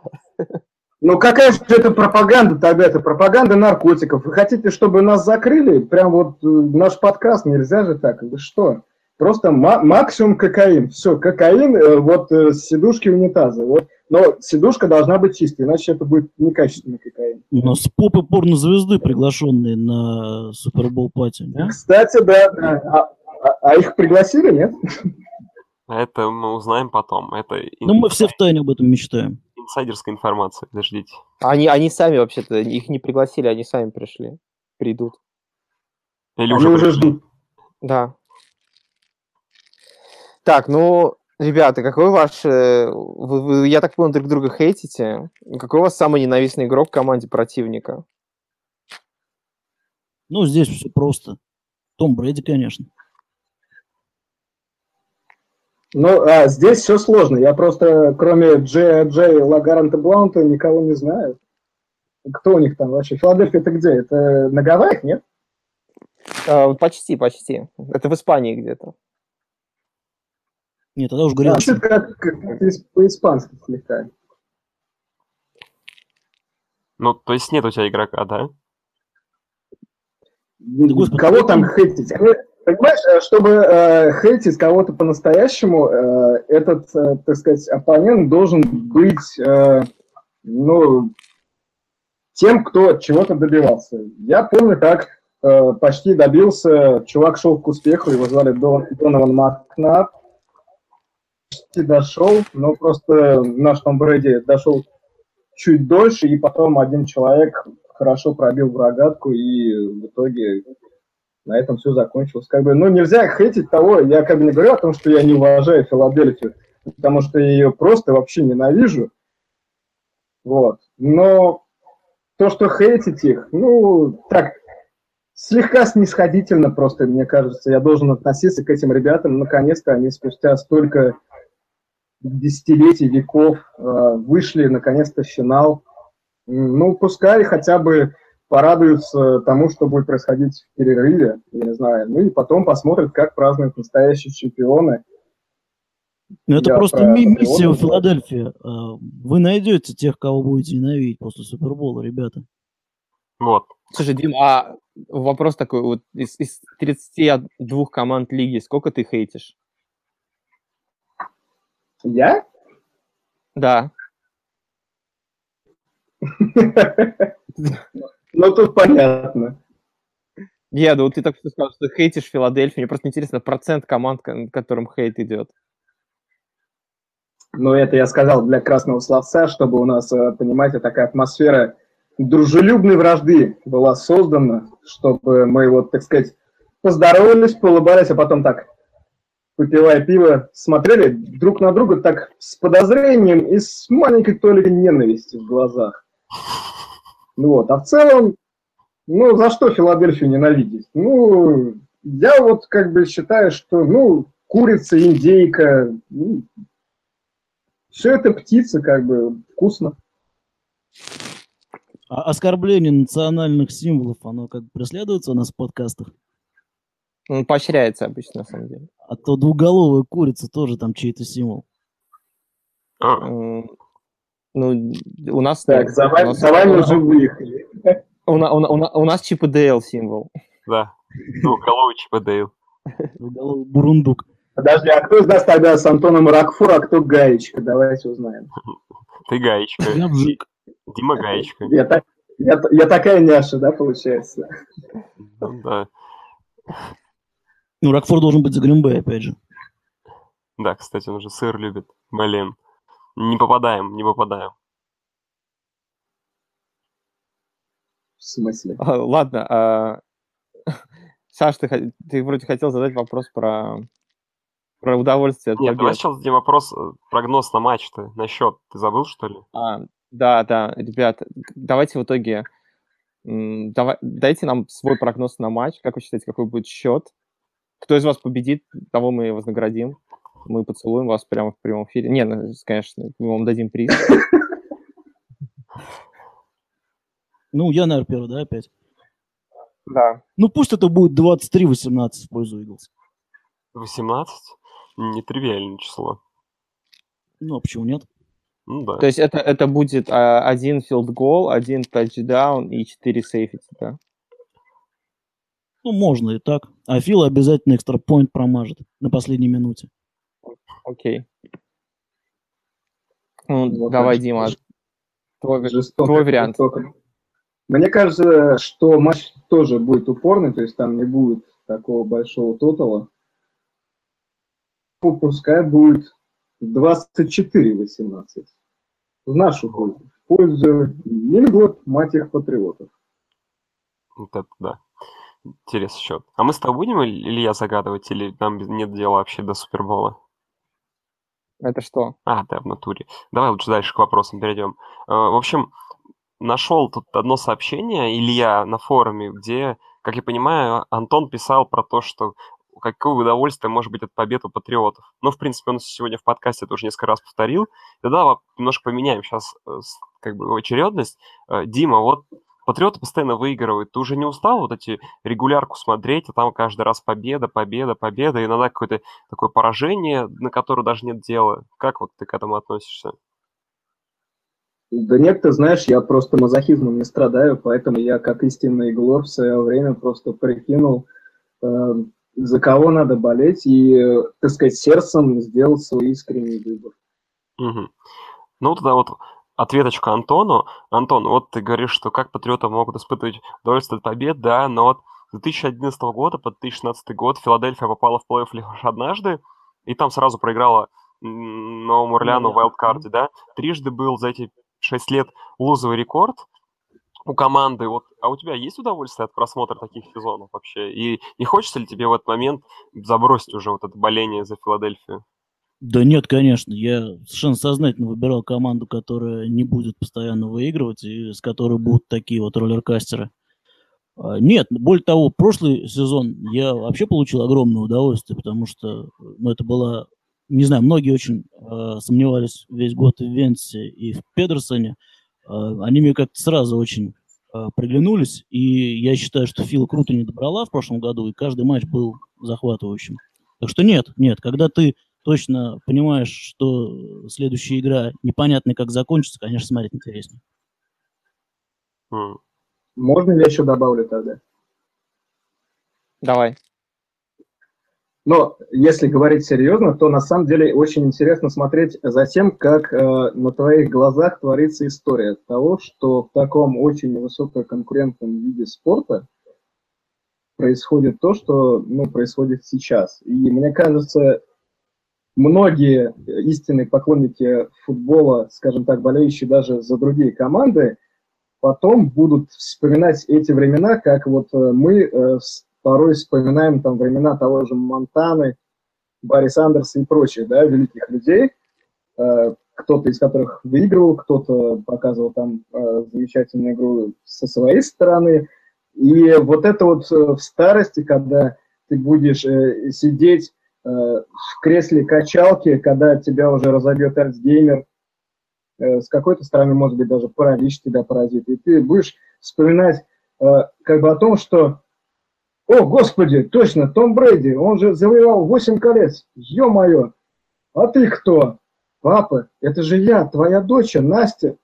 Ну какая же это пропаганда тогда? Это пропаганда наркотиков. Вы хотите, чтобы нас закрыли? Прям вот э, наш подкаст, нельзя же так. Вы что? Просто ма- максимум кокаин. Все, кокаин, э, вот э, с сидушки унитаза. Вот. Но сидушка должна быть чистой, иначе это будет некачественный кокаин. У нас попы порнозвезды приглашенные на Супербол пати. да? Кстати, да, да. А, а- а их пригласили, нет? это мы узнаем потом. Это Ну, мы все втайне об этом мечтаем. Инсайдерская информация, подождите. Они, они сами вообще-то, их не пригласили, они сами пришли. Придут. Или Они уже уже ждут. Да. Так, ну, ребята, какой ваш... э, вы- вы, я так понял, друг друга хейтите. Какой у вас самый ненавистный игрок в команде противника? Ну, здесь все просто. Том Брэди, конечно. Ну, а здесь все сложно. Я просто, кроме Джея Джей Лагаранта Блаунта, никого не знаю. Кто у них там вообще? Филадельфия это где? Это на Гавайях, нет? А, почти, почти. Это в Испании где-то. Нет, тогда уж Звучит Грязь. как, как ис- по-испански слегка. Ну, то есть нет у тебя игрока, да? господи, Кого там там- хейтить? Понимаешь, э, чтобы э, хейтить кого-то по-настоящему, э, этот, э, так сказать, оппонент должен быть, э, ну, тем, кто чего-то добивался. Я помню, как э, почти добился, чувак шел к успеху, его звали Дон, Донован Макнап, почти дошел, но просто наш Том Брэди дошел чуть дольше, и потом один человек хорошо пробил в рогатку, и в итоге на этом все закончилось. Как бы, ну, нельзя хейтить того, я как бы не говорю о том, что я не уважаю Филадельфию, потому что я ее просто вообще ненавижу. Вот. Но то, что хейтить их, ну, так, слегка снисходительно просто, мне кажется, я должен относиться к этим ребятам. Наконец-то они спустя столько десятилетий, веков э, вышли наконец-то в финал. Ну, пускай хотя бы порадуются тому, что будет происходить в перерыве, я не знаю. Ну и потом посмотрят, как празднуют настоящие чемпионы. Ну, это Я просто про миссия в. Филадельфии. А, Вы найдете тех, кого будете ненавидеть после Супербола, ребята. Вот. Слушай, Дим, а вопрос такой, вот из, из 32 команд лиги сколько ты хейтишь? Я? Да. Ну, тут понятно. Я, ну ты так что сказал, что хейтишь Филадельфию. Мне просто интересно процент команд, ко- которым хейт идет. Ну, это я сказал для красного словца, чтобы у нас, э, понимаете, такая атмосфера дружелюбной вражды была создана, чтобы мы вот, так сказать, поздоровались, поулыбались, а потом так, выпивая пиво, смотрели друг на друга так с подозрением и с маленькой толикой ненависти в глазах. Ну вот, а в целом, ну, за что Филадельфию ненавидеть? Ну, я вот как бы считаю, что, ну, курица, индейка, ну, все это птицы, как бы, вкусно. А оскорбление национальных символов, оно как бы преследуется у нас в подкастах? Он поощряется обычно, на самом деле. А то двуголовая курица тоже там чей-то символ. Ну, у нас... Так, за вами, нас- за вами уже выехали. У, у у у нас Чип и Дейл символ. да. Двухголовый Чип и Дейл. Двуголовый бурундук. Подожди, а кто из нас тогда с Антоном Рокфор, а кто Гаечка? Давайте узнаем. Ты гаечка. Я вжик. Дима гаечка. Я, так- я, я такая няша, да, получается? Ну Да. Ну, Рокфор должен быть за Гринбей, опять же. Да, кстати, он же сыр любит. Блин. Не попадаем, не попадаем. В смысле? А, Ладно. а, Саш, ты, ты вроде хотел задать вопрос про, про удовольствие от Нет, давай побед. сейчас зададим вопрос, э, прогноз на матч-то, на счет. Ты забыл, что ли? А, да, да, ребят, давайте в итоге... давай- дайте нам свой прогноз на матч. Как вы считаете, какой будет счет? Кто из вас победит, того мы вознаградим. Мы поцелуем вас прямо в прямом эфире. Не, ну, конечно, мы вам дадим приз. Ну, я, наверное, первый, да, опять? Да. Ну, пусть это будет 23-18 в пользу Иглс. 18? Нетривиальное число. Ну, а почему нет? Ну да. То есть это, это будет а, один филд гол, один тачдаун и четыре сейфити, да? Ну, можно и так. А Фил обязательно экстра point промажет на последней минуте. Окей. Ну, Вот давай. Дима, твой, Жестоко, твой вариант. жестоко. Мне кажется, что матч тоже будет упорный, то есть там не будет такого большого тотала. Ну, Пускай будет 24-18. В нашу пользу. В пользу Нильгот, мать их патриотов. Вот это да. Интересный счет. А мы с тобой будем или или я загадывать, или нам нет дела вообще до Супербола? Это что? А, да, в натуре. Давай лучше дальше к вопросам перейдем. Э, В общем, нашел тут одно сообщение, Илья, на форуме, где, как я понимаю, Антон писал про то, что какое удовольствие может быть от побед у патриотов. Ну, в принципе, он сегодня в подкасте это уже несколько раз повторил. Тогда немножко поменяем сейчас как бы очередность. Э, Дима, вот патриоты постоянно выигрывают. Ты уже не устал вот эти регулярку смотреть, а там каждый раз победа, победа, победа, и иногда какое-то такое поражение, на которое даже нет дела. Как вот ты к этому относишься? Да нет, ты знаешь, я просто мазохизмом не страдаю, поэтому я, как истинный глор, в свое время просто прикинул, э, за кого надо болеть, и, э, так сказать, сердцем сделал свой искренний выбор. Мгм. Ну, тогда вот ответочка Антону. Антон, вот ты говоришь, что как патриоты могут испытывать удовольствие от побед, да, но вот с 2011 года по 2016 год Филадельфия попала в плей-офф лишь однажды, и там сразу проиграла Новому Орлеану в Орлеану, вайлдкарте, да. Трижды был за эти шесть лет лузовый рекорд у команды. Вот, а у тебя есть удовольствие от просмотра таких сезонов вообще? И не хочется ли тебе в этот момент забросить уже вот это боление за Филадельфию? Да нет, конечно. Я совершенно сознательно выбирал команду, которая не будет постоянно выигрывать и с которой будут такие вот роллеркастеры. А, Нет, более того, прошлый сезон я вообще получил огромное удовольствие, потому что ну, это была, не знаю, многие очень э, сомневались весь год в Венсе, и в Педерсоне. Э, они мне как-то сразу очень э, приглянулись, и я считаю, что Фила круто не добрала в прошлом году, и каждый матч был захватывающим. Так что нет, нет, когда ты точно понимаешь, что следующая игра непонятно как закончится, конечно, смотреть интереснее. Можно ли я еще добавлю тогда? Давай. Но если говорить серьезно, то на самом деле очень интересно смотреть за тем, как э, на твоих глазах творится история того, что в таком очень высококонкурентном виде спорта происходит то, что ну, происходит сейчас. И мне кажется, многие истинные поклонники футбола, скажем так, болеющие даже за другие команды, потом будут вспоминать эти времена, как вот э, мы э, порой вспоминаем там времена того же Монтаны, Барри Сандерса и прочих, да, великих людей, э, кто-то из которых выигрывал, кто-то показывал там замечательную игру со своей стороны. И вот это вот в старости, когда ты будешь сидеть в кресле качалки, когда тебя уже разобьет Альцгеймер, э, с какой-то стороны, может быть, даже паралич тебя поразит, и ты будешь вспоминать э, как бы о том, что о, господи, точно, Том Брэди, он же завоевал 8 колец, ё-моё, а ты кто? Папа, это же я, твоя дочь, Настя.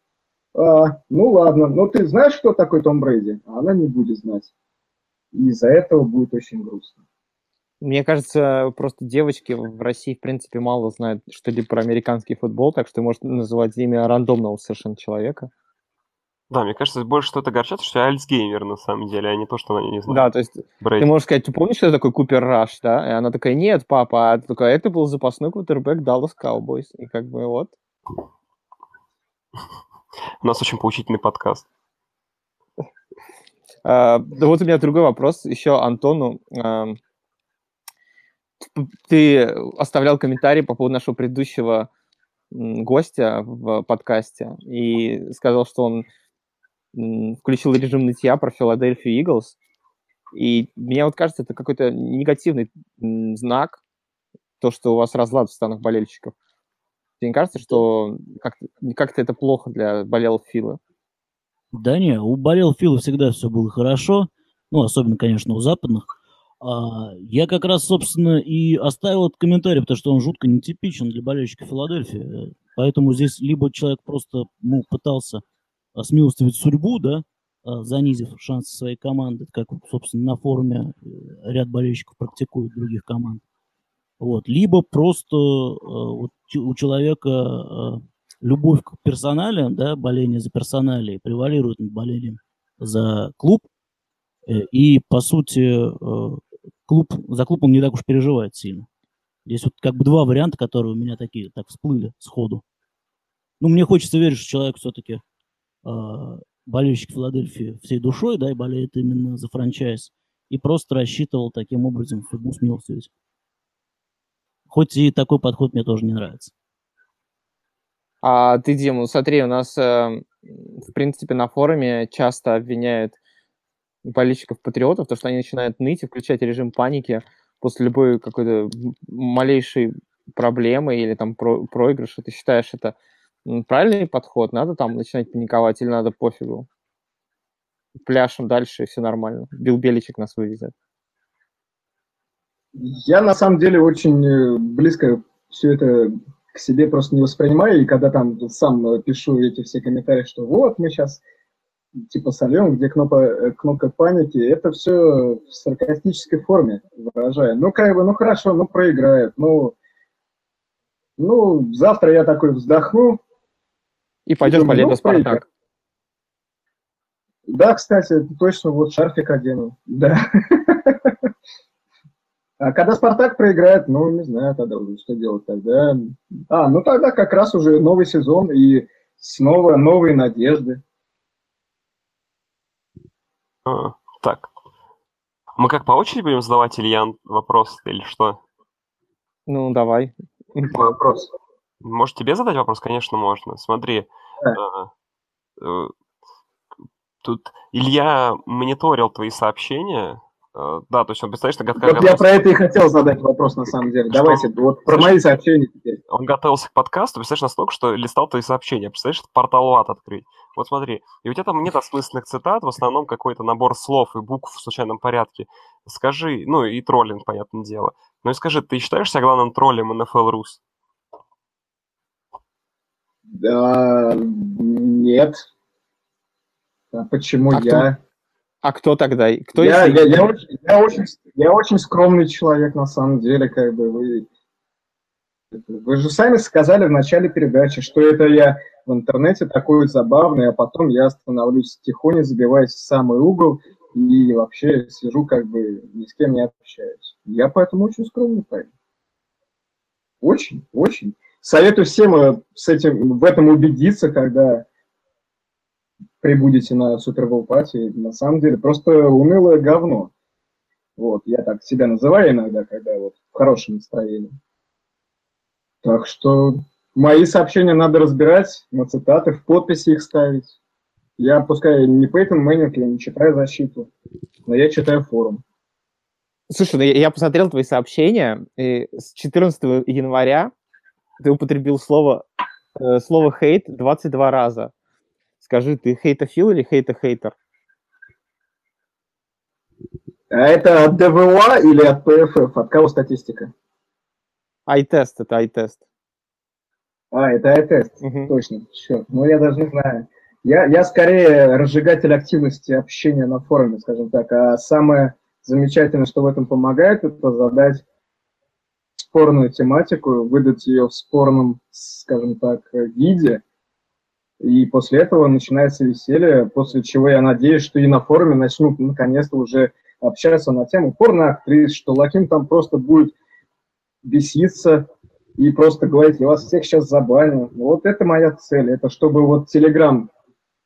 А, ну ладно, но ты знаешь, кто такой Том Брэди? Она не будет знать. И из-за этого будет очень грустно. Мне кажется, просто девочки в России, в принципе, мало знают что-либо про американский футбол, так что может называть имя рандомного совершенно человека. Да, мне кажется, больше что-то огорчает, что я Альцгеймер на самом деле, а не то, что она не знает. Да, то есть Брейди. ты можешь сказать, ты помнишь, что такой Купер Раш, да? И она такая, нет, папа, а такая, это был запасной квотербек Dallas Cowboys. И как бы вот. У нас очень поучительный подкаст. А, да вот у меня другой вопрос еще Антону. Ты оставлял комментарий по поводу нашего предыдущего гостя в подкасте и сказал, что он включил режим нытья про Филадельфию Иглс. И мне вот кажется, это какой-то негативный знак, то, что у вас разлад в станах болельщиков. Тебе не кажется, что как-то как это плохо для болелов Фила? Да не, у болел Фила всегда все было хорошо, ну, особенно, конечно, у западных. А, я как раз, собственно, и оставил этот комментарий, потому что он жутко нетипичен для болельщика Филадельфии. Поэтому здесь либо человек просто ну, пытался а, смилостивить судьбу, да, а, занизив шансы своей команды, как, собственно, на форуме э, ряд болельщиков практикуют других команд. Вот. Либо просто э, вот, у человека э, любовь к персоналиям, да, боление за персоналии превалирует над болением за клуб, э, и, по сути, э, клуб, за клуб он не так уж переживает сильно. Здесь вот как бы два варианта, которые у меня такие, так всплыли сходу. Ну, мне хочется верить, что человек все-таки болельщик Филадельфии всей душой, да, и болеет именно за франчайз, и просто рассчитывал таким образом фигу смилостивить. Хоть и такой подход мне тоже не нравится. А ты, Дим, ну смотри, у нас, э, в принципе, на форуме часто обвиняют болельщиков-патриотов, то, что они начинают ныть и включать режим паники после любой какой-то малейшей проблемы или там про- проигрыша. Ты считаешь, это правильный подход? Надо там начинать паниковать или надо пофигу? Пляшем дальше, и все нормально. Билл Беличек нас вывезет. Я на самом деле очень э, близко все это к себе просто не воспринимаю, и когда там сам э, пишу эти все комментарии, что вот мы сейчас типа сольем, где кнопка, э, кнопка паники, это все в саркастической форме выражаю. Ну, как бы, ну хорошо, ну проиграет, ну, ну, завтра я такой вздохну. И пойдешь болеть ну, Спартак. проиграет. Да, кстати, точно, вот шарфик одену, да. А когда Спартак проиграет, ну, не знаю тогда уже, что делать тогда. А, ну тогда как раз уже новый сезон и снова новые надежды. А, так. Мы как по очереди будем задавать Ильян вопрос или что? Ну, давай. Вопрос. Может, тебе задать вопрос? Конечно, можно. Смотри, Да. э, э, тут Илья мониторил твои сообщения. Э, Да, то есть он, представляешь, ты гот- Вот я про это и хотел задать вопрос на самом деле. Что? Давайте, вот про мои сообщения теперь. он готовился к подкасту, представляешь, настолько, что листал твои сообщения. Представляешь, портал ВАТ открыть. Вот смотри, и у тебя там нет осмысленных цитат, в основном какой-то набор слов и букв в случайном порядке. Скажи, ну и троллинг, понятное дело. Ну и скажи, ты считаешь себя главным троллем NFL Рус? Да, нет. А почему А кто- я? А кто тогда? Кто я, я, я очень, я, очень, я очень скромный человек, на самом деле, как бы вы... Вы же сами сказали в начале передачи, что это я в интернете такой забавный, а потом я становлюсь тихоня, забиваюсь в самый угол и вообще сижу как бы ни с кем не общаюсь. Я поэтому очень скромный парень. Очень, очень. Советую всем э, с этим, в этом убедиться, когда прибудете на Супербол пати. На самом деле, просто унылое говно. Вот, я так себя называю иногда, когда вот в хорошем настроении. Так что мои сообщения надо разбирать на цитаты, в подписи их ставить. Я, пускай не Пейтон Мэннинг, я не читаю защиту, но я читаю форум. Слушай, ну я, посмотрел твои сообщения, и с 14 января ты употребил слово, э, слово хейт 22 раза. Скажи, ты хейтофил или хейта-хейтер? А это от DVOA или от PFF? От кого статистика? Eye test, это eye test. А, это ай-тест, Мгм. точно. Черт, ну я даже не знаю. Я, я скорее разжигатель активности общения на форуме, скажем так. А самое замечательное, что в этом помогает, это задать спорную тематику, выдать ее в спорном, скажем так, виде. И после этого начинается веселье, после чего я надеюсь, что и на форуме начнут наконец-то уже общаться на тему порноактрис, что Лаким там просто будет беситься и просто говорить, я вас всех сейчас забаню. Вот это моя цель, это чтобы вот Телеграм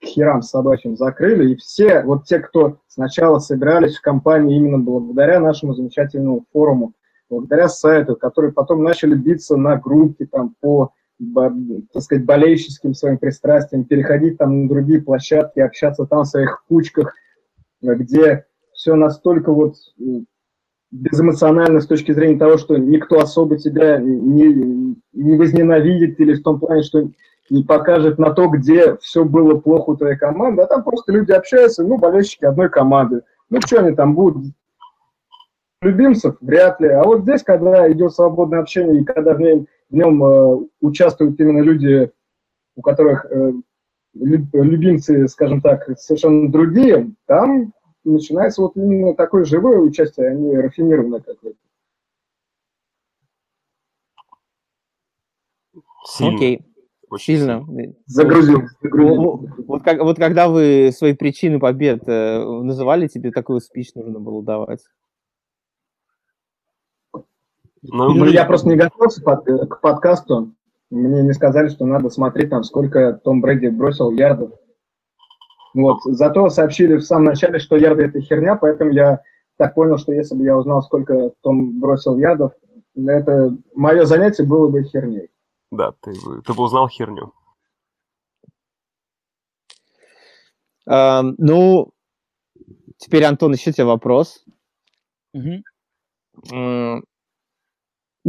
к херам собачьим закрыли, и все, вот те, кто сначала собирались в компании именно благодаря нашему замечательному форуму, благодаря сайту, которые потом начали биться на группе там по, так сказать, болельщическим своим пристрастиям, переходить там на другие площадки, общаться там в своих кучках, где все настолько вот э, безэмоционально с точки зрения того, что никто особо тебя не, не возненавидит или в том плане, что не покажет на то, где все было плохо у твоей команды, а там просто люди общаются, ну, болельщики одной команды. Ну, что они там будут? Любимцев? Вряд ли. А вот здесь, когда идет свободное общение, и когда в нем, в нем э, участвуют именно люди, у которых э, лю- любимцы, скажем так, совершенно другие, там начинается вот именно такое живое участие, а не рафинированное какое-то. Сильно. Окей, Очень сильно. Загрузил. Вот, загрузил. вот как, вот когда вы свои причины побед э, называли, тебе такой спич нужно было давать. Ну, Ну, я просто не готовился под- э, к подкасту. Мне не сказали, что надо смотреть, там, сколько Том Брэди бросил ярдов. Вот. Зато сообщили в самом начале, что ярды – это херня, поэтому я так понял, что если бы я узнал, сколько Том бросил ярдов, это мое занятие было бы херней. да, ты, бы- ты бы узнал херню. Ам, ну, теперь, Антон, еще тебе вопрос. Мгм.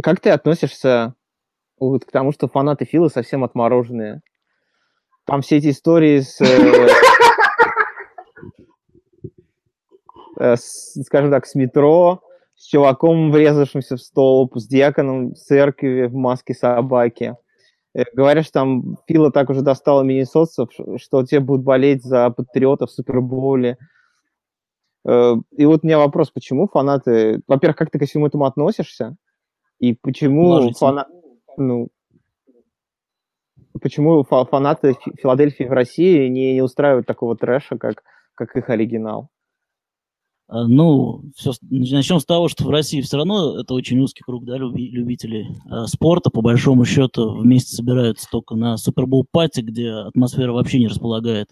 Как ты относишься вот к тому, что фанаты Фила совсем отмороженные? Там все эти истории с, э, э, с, скажем так, с метро, с чуваком, врезавшимся в столб, с диаконом в церкви в маске собаки. Э, Говорят, что там Фила так уже достала миннесотцев, что те будут болеть за патриотов в Супербоуле. И вот у меня вопрос, почему фанаты... Во-первых, как ты ко всему этому относишься? И почему фана... ну, почему фа- фанаты Фи- Филадельфии в России не, не устраивают такого трэша, как, как их оригинал? А, Ну, все, начнем с того, что в России все равно это очень узкий круг да, люби- любителей а, спорта. По большому счету вместе собираются только на Супербол пати, где атмосфера вообще не располагает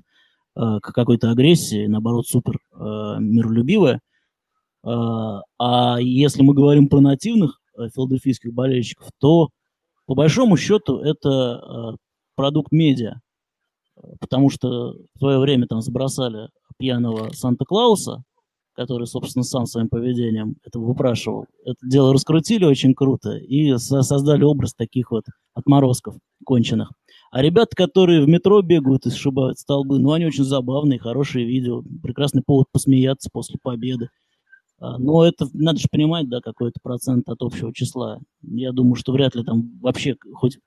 а, к какой-то агрессии, наоборот, супер а, миролюбивая. А, а если мы говорим про нативных филадельфийских болельщиков, то по большому счету это а, продукт медиа, потому что в свое время там забросали пьяного Санта-Клауса, который, собственно, сам своим поведением это выпрашивал. Это дело раскрутили очень круто и со- создали образ таких вот отморозков конченых. А ребята, которые в метро бегают и сшибают столбы, ну, они очень забавные, хорошие видео, прекрасный повод посмеяться после победы. А, Но это надо же понимать, да, какой-то процент от общего числа. Я думаю, что вряд ли там вообще хоть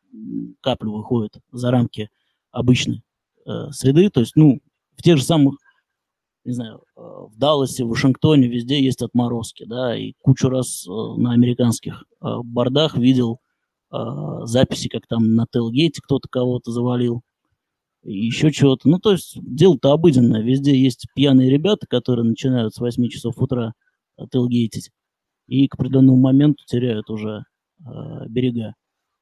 каплю выходит за рамки обычной э, среды. То есть, ну, в тех же самых не знаю, э, в Далласе, в Вашингтоне, везде есть отморозки, да, и кучу раз э, на американских э, бордах видел э, записи, как там на Телгейте кто-то кого-то завалил, еще чего-то. Ну, то есть дело-то обыденное. Везде есть пьяные ребята, которые начинают с 8 часов утра телгейтить и к определенному моменту теряют уже э, берега.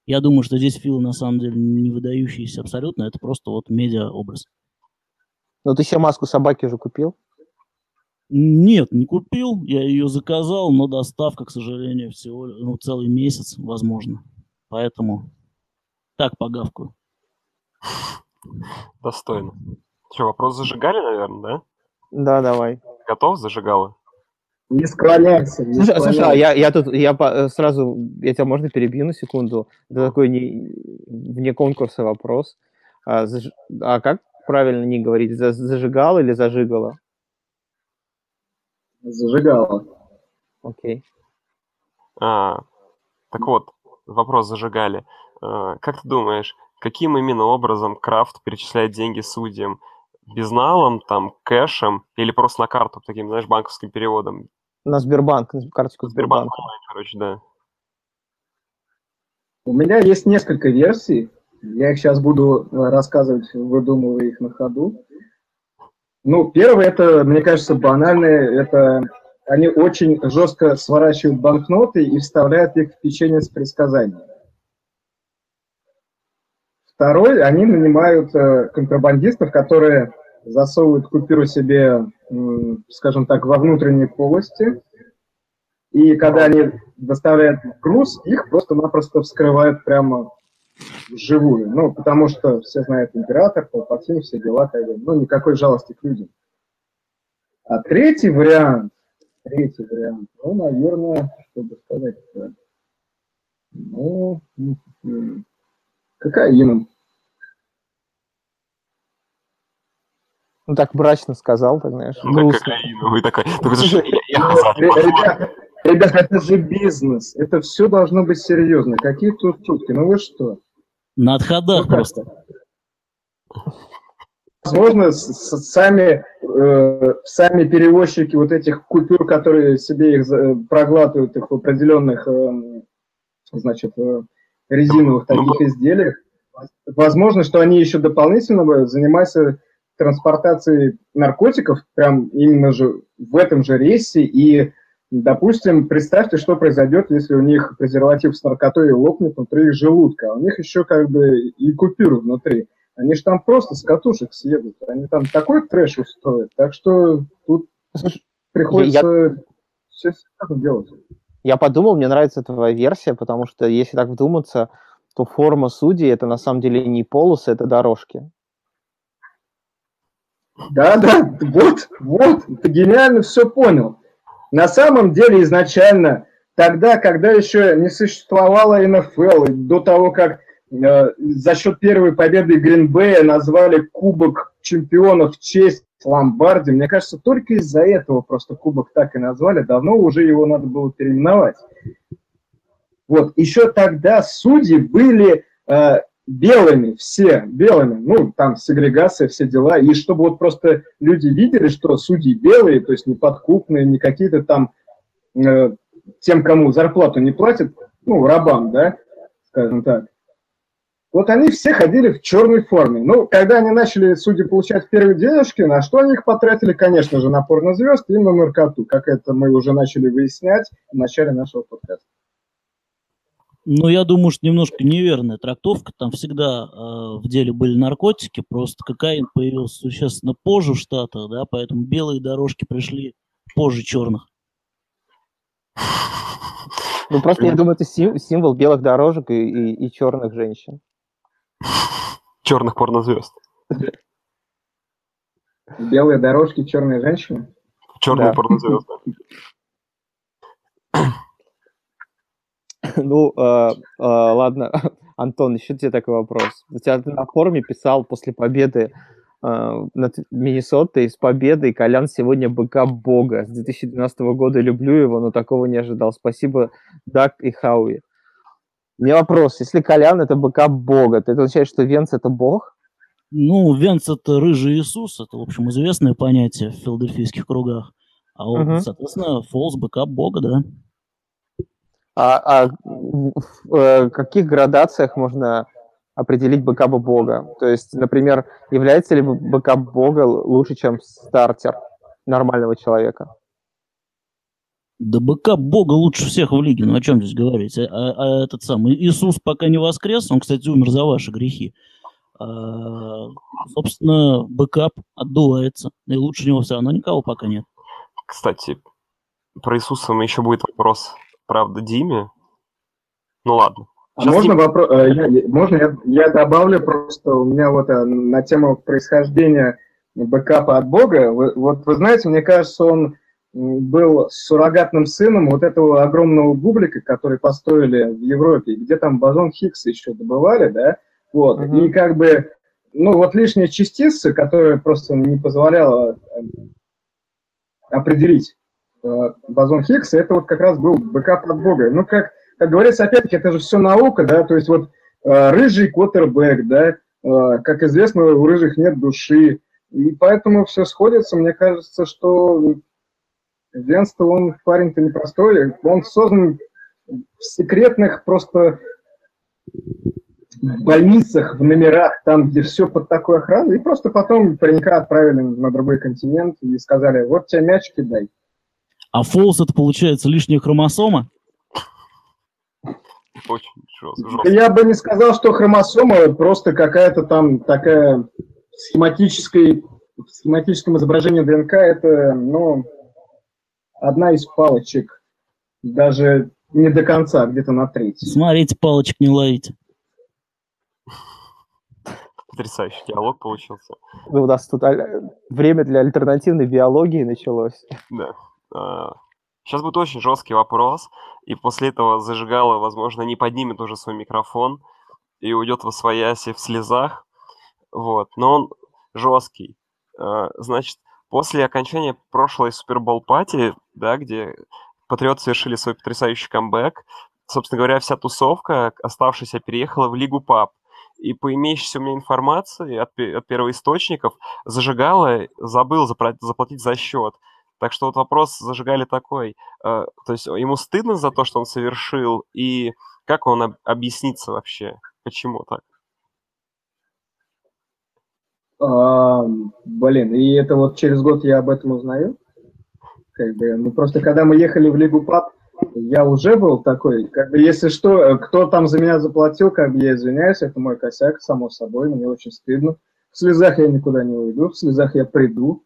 Я думаю, что здесь Фил на самом деле не выдающийся абсолютно, это просто вот медиа-образ. Ну, ты себе маску собаки уже купил? Нет, не купил. Я ее заказал, но доставка, к сожалению, всего ну, целый месяц, возможно. Поэтому так погавкаю. Достойно. Что, вопрос зажигали, наверное, да? Да, давай. Готов зажигала? Не склоняйся, не Слушай, слушай, а склоняйся. я, я тут, я сразу, я тебя можно перебью на секунду? Это такой не, вне конкурса вопрос. А, заж- а как правильно не говорить, За- зажигал или зажигала? Зажигала. Окей. А, так вот, вопрос зажигали. А, как ты думаешь, каким именно образом Крафт перечисляет деньги судьям? Безналом, там, кэшем или просто на карту, таким, знаешь, банковским переводом? На Сбербанк, на карточку Сбербанк Сбербанка. онлайн, короче, да. У меня есть несколько версий. Я их сейчас буду э, рассказывать, выдумывая их на ходу. Ну, первое, это, мне кажется, банальное. Это они очень жестко сворачивают банкноты и вставляют их в печенье с предсказанием. Второй, они нанимают э, контрабандистов, которые засовывают купюру себе, скажем так, во внутренние полости. И когда они доставляют груз, их просто-напросто вскрывают прямо вживую. Ну, потому что все знают император, Палпатин, все дела, бы, ну, никакой жалости к людям. А третий вариант, третий вариант, ну, наверное, чтобы сказать, ну, м, м, Ну, так брачно сказал, так знаешь, Ну, так грустно. кокаиновый такой. Такой, слушай, Слушай, я, я Ну, назад ре- пошел. Ребята, ребята, это же бизнес, это все должно быть серьезно. Какие тут шутки? Ну вы что? На отходах Ну, просто. Возможно, сами, э, сами перевозчики вот этих купюр, которые себе их за- проглатывают их в определенных, эм, значит, э, резиновых Ну, таких изделиях, возможно, что они еще дополнительно бы занимаются транспортацией наркотиков, прям именно же в этом же рейсе, и, допустим, представьте, что произойдет, если у них презерватив с наркотой лопнет внутри их желудка, а у них еще как бы и купюры внутри. Они же там просто с катушек съедут. Они там такой трэш устроят. Так что тут Слушай, приходится все серьезно делать. Я подумал, мне нравится твоя версия, потому что если так вдуматься, то форма судей это на самом деле не полосы, это дорожки. Да, да, вот, вот, ты гениально все понял. На самом деле изначально, тогда, когда еще не существовало НФЛ, до того, как э, за счет первой победы Гринбея назвали Кубок чемпионов в честь Ломбарди, мне кажется, только из-за этого просто Кубок так и назвали, давно уже его надо было переименовать. Вот, еще тогда судьи были э, белыми, все белыми, ну, там сегрегация, все дела, и чтобы вот просто люди видели, что судьи белые, то есть не подкупные, не какие-то там э, тем, кому зарплату не платят, ну, рабам, да, скажем так. Вот они все ходили в черной форме. Ну, когда они начали, судьи, получать первые денежки, на что они их потратили? Конечно же, на порнозвезд и на наркоту, как это мы уже начали выяснять в начале нашего подкаста. Ну, я думаю, что немножко неверная трактовка. Там всегда э, в деле были наркотики, просто кокаин появился существенно позже в Штатах, да, поэтому белые дорожки пришли позже черных. Ну, просто я думаю, это сим- символ белых дорожек и, и, и черных женщин. Черных порнозвезд. Белые дорожки, черные женщины. Черные Да. порнозвезды. Ну, э, э, ладно, Антон, еще тебе такой вопрос. У тебя ты на форуме писал после победы э, над Миннесотой с победой Колян сегодня бэкап бога. С 2012 года люблю его, но такого не ожидал. Спасибо, Даг и Хауи. Меня вопрос. Если Колян это бэкап бога, то это означает, что Венц это бог? Ну, Венц это рыжий Иисус, это, в общем, известное понятие в филадельфийских кругах. А вот, Мгм. соответственно, Фолс, бэкап бога, да. А, а в в, э, каких градациях можно определить бэкапа бога? То есть, например, является ли бэкап бога лучше, чем стартер нормального человека? Да бэкап бога лучше всех в лиге, ну о чем здесь говорить? А, а- а этот самый Иисус пока не воскрес, он, кстати, умер за ваши грехи. А, собственно, бэкап отдувается, и лучше него все равно никого пока нет. Кстати, про Иисуса еще будет вопрос, правда, Диме. Ну ладно, А можно вопрос? Э, можно я, я добавлю просто у меня вот э, на тему происхождения бэкапа от Бога. вот вы знаете, мне кажется, он был суррогатным сыном вот этого огромного бублика, который построили в Европе, где там бозон Хиггса еще добывали, да, вот, угу. и как бы, ну, вот лишние частицы, которые просто не позволяло э, определить бозон Хиггса, это вот как раз был бэкап от Бога. Ну, как, как говорится, опять-таки, это же все наука, да, то есть вот э, рыжий квотербек, да, э, как известно, у рыжих нет души, и поэтому все сходится, мне кажется, что Венц-то, он парень-то непростой, он создан в секретных просто больницах, в номерах, там, где все под такой охраной, и просто потом паренька отправили на другой континент и сказали, вот тебе мяч кидай. А фолс это получается лишняя хромосома? Очень жестко. Я бы не сказал, что хромосома просто какая-то там такая схематическая, в схематическом изображении ДНК это, ну, одна из палочек, даже не до конца, а где-то на треть. Смотрите, палочек не ловите. Потрясающий диалог получился. Ну, у нас тут время для альтернативной биологии началось. Да. Сейчас будет очень жесткий вопрос, и после этого зажигало, возможно, не поднимет уже свой микрофон и уйдет во свояси в слезах. Вот. Но он жесткий. А, значит, После окончания прошлой Супербол пати, да, где Патриоты совершили свой потрясающий камбэк, собственно говоря, вся тусовка, оставшаяся, переехала в Лигу ПАП. И по имеющейся у меня информации от, от первоисточников, зажигала, забыл заплатить за счет. Так что вот вопрос зажигали такой. Э, то есть ему стыдно за то, что он совершил, и как он об, объяснится вообще? Почему так? А, блин, и это вот через год я об этом узнаю. Как бы, ну просто когда мы ехали в Лигу Пап, я уже был такой, как бы, если что, кто там за меня заплатил, как бы я извиняюсь, это мой косяк, само собой, мне очень стыдно. В слезах я никуда не уйду, в слезах я приду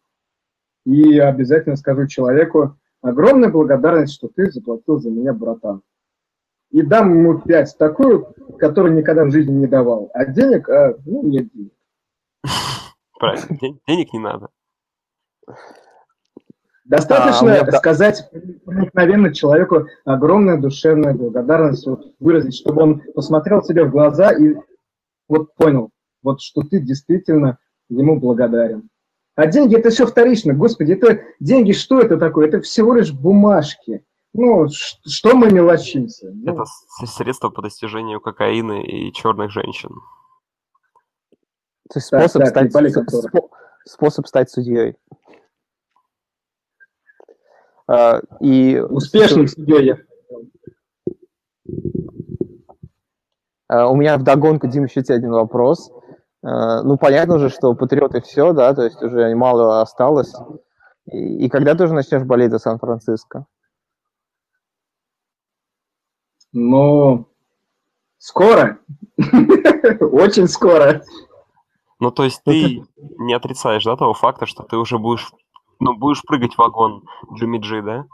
и обязательно скажу человеку огромная благодарность, что ты заплатил за меня, братан. И дам ему пять такую, которую никогда в жизни не давал. А денег, а, ну, нет денег. Правильно, денег не надо. Достаточно а, сказать проникновенно человеку огромная душевная благодарность, вот, выразить, чтобы он посмотрел тебе в глаза и вот понял, вот что ты действительно ему благодарен. А деньги это все вторично, господи, это деньги, что это такое? Это всего лишь бумажки. Ну, что мы мелочимся? Ну, это средство по достижению кокаина и черных женщин. То есть способ, да, стать, да, способ стать судьей. А, и Успешным судьей. А, у меня в догонку, Дим, еще один вопрос. А, ну, понятно уже, что патриоты все, да, то есть уже мало осталось. И, и когда ты уже начнешь болеть за Сан-Франциско? Ну, скоро. Очень скоро. Ну, то есть ты не отрицаешь, да, того факта, что ты уже будешь, ну, будешь прыгать в вагон Джимми Джи, да?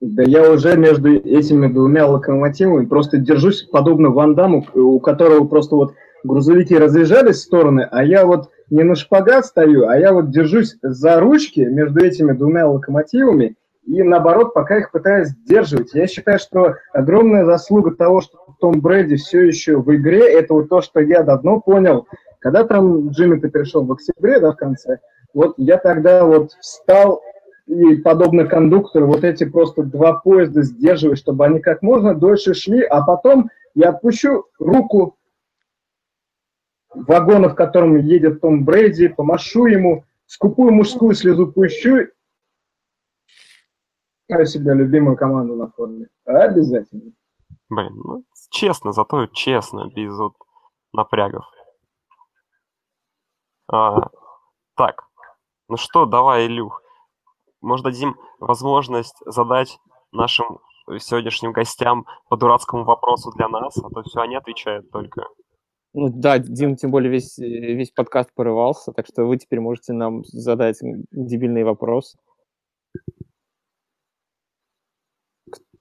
Да я уже между этими двумя локомотивами просто держусь подобно Ван Даму, у которого просто вот грузовики разъезжались в стороны, а я вот не на шпагат стою, а я вот держусь за ручки между этими двумя локомотивами и наоборот, пока их пытаюсь сдерживать. Я считаю, что огромная заслуга того, что Том Брэди все еще в игре, это вот то, что я давно понял, когда там Джимми-то пришел в октябре, да, в конце, вот я тогда вот встал и, подобно кондуктору, вот эти просто два поезда сдерживаю, чтобы они как можно дольше шли, а потом я отпущу руку вагона, в котором едет Том Брейди, помашу ему, скупую мужскую слезу пущу, я себя любимую команду на форме. Обязательно. Блин, ну, честно, зато честно, без вот напрягов. А, так, ну что, давай, Илюх. Может, дадим возможность задать нашим сегодняшним гостям по дурацкому вопросу для нас, а то все они отвечают только. Ну да, Дим, тем более весь, весь подкаст порывался, так что вы теперь можете нам задать дебильный вопрос.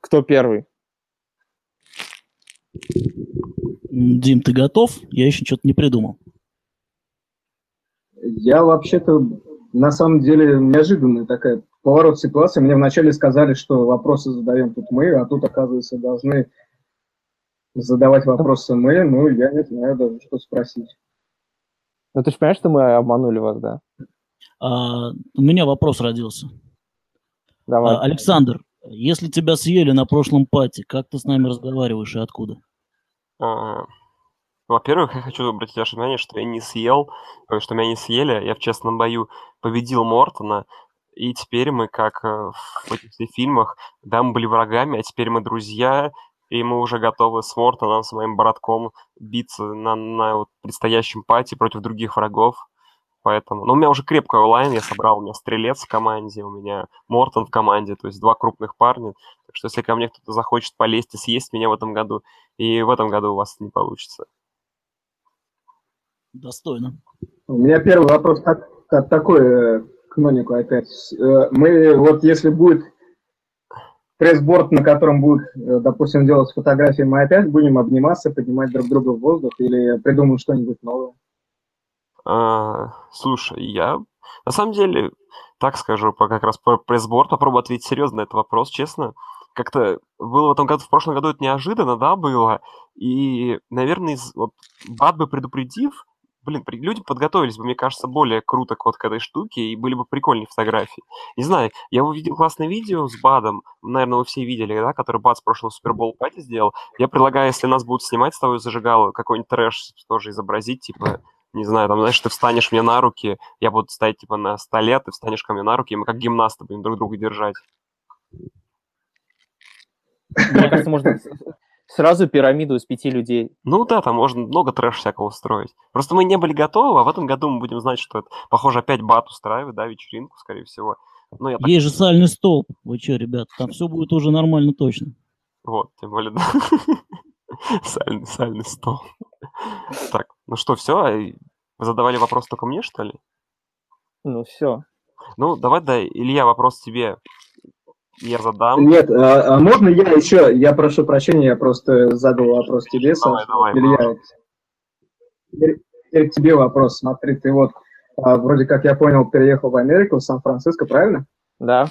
Кто первый? Дим, ты готов? Я еще что-то не придумал. Я вообще-то, на самом деле, неожиданная такая поворот ситуации. Мне вначале сказали, что вопросы задаем тут мы, а тут, оказывается, должны задавать вопросы мы. Ну, я не знаю даже, что спросить. Ну, ты же понимаешь, что мы обманули вас, да? А, у меня вопрос родился. Давай. А, Александр, если тебя съели на прошлом пати, как ты с нами разговариваешь и откуда? А, Во-первых, я хочу обратить ваше внимание, что я не съел, э, что меня не съели. Я в честном бою победил Мортона, и теперь мы, как э, в этих фильмах, да, мы были врагами, а теперь мы друзья, и мы уже готовы с Мортоном, с моим братком биться на, на вот предстоящем пати против других врагов. Поэтому, ну, у меня уже крепкий онлайн, я собрал, у меня Стрелец в команде, у меня Мортон в команде, то есть два крупных парня. Так что если ко мне кто-то захочет полезть и съесть меня в этом году, и в этом году у вас не получится. Достойно. У меня первый вопрос так, так, такой э, к Нонику опять. Э, Мы вот если будет пресс-борд, на котором будет, э, допустим, делать фотографии, мы опять будем обниматься, поднимать друг друга в воздух или придумаем что-нибудь новое? А, слушай, я на самом деле, так скажу, как раз про пресс-борд, попробую ответить серьезно на этот вопрос, честно. Как-то было в этом году, в прошлом году это неожиданно, да, было. И, наверное, из, вот, Бат бы предупредив, блин, люди подготовились бы, мне кажется, более круто вот к этой штуке, и были бы прикольнее фотографии. Не знаю, я увидел классное видео с Бадом, наверное, вы все видели, да, который Бад с прошлого Супербол пати сделал. Я предлагаю, если нас будут снимать с тобой зажигало, какой-нибудь трэш тоже изобразить, типа, не знаю, там, знаешь, ты встанешь мне на руки, я буду стоять, типа, на столе, ты встанешь ко мне на руки, и мы как гимнасты будем друг друга держать. Мне кажется, можно сразу пирамиду из пяти людей. Ну да, там можно много трэш всякого устроить. Просто мы не были готовы, а в этом году мы будем знать, что это, похоже, опять Бат устраивает, да, вечеринку, скорее всего. Ну, я так, Есть же сальный столб. Вы что, ребят, там все будет уже нормально точно. вот, тем более, да. Сальный, сальный стол. Так, ну что, все? Вы задавали вопрос только мне, что ли? Ну, все. Ну, давай, да, Илья, вопрос тебе я задам. Нет, а, а можно я еще, я прошу прощения, я просто задал вопрос тебе, Давай, Саша. давай, Илья, теперь, теперь к тебе вопрос. Смотри, ты вот, а, вроде как я понял, переехал в Америку, в Сан-Франциско, правильно? Да.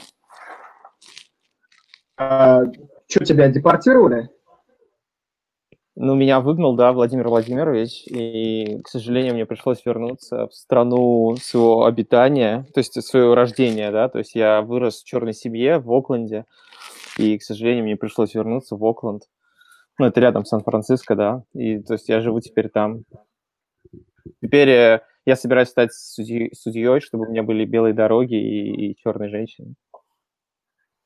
А, что, тебя депортировали? Ну, меня выгнал, да, Владимир Владимирович, и, к сожалению, мне пришлось вернуться в страну своего обитания, то есть своего рождения, да, то есть я вырос в черной семье в Окленде, и, к сожалению, мне пришлось вернуться в Окленд. Ну, это рядом Сан-Франциско, да, и, то есть я живу теперь там. Теперь э, я собираюсь стать судьей, чтобы у меня были белые дороги и, и черные женщины.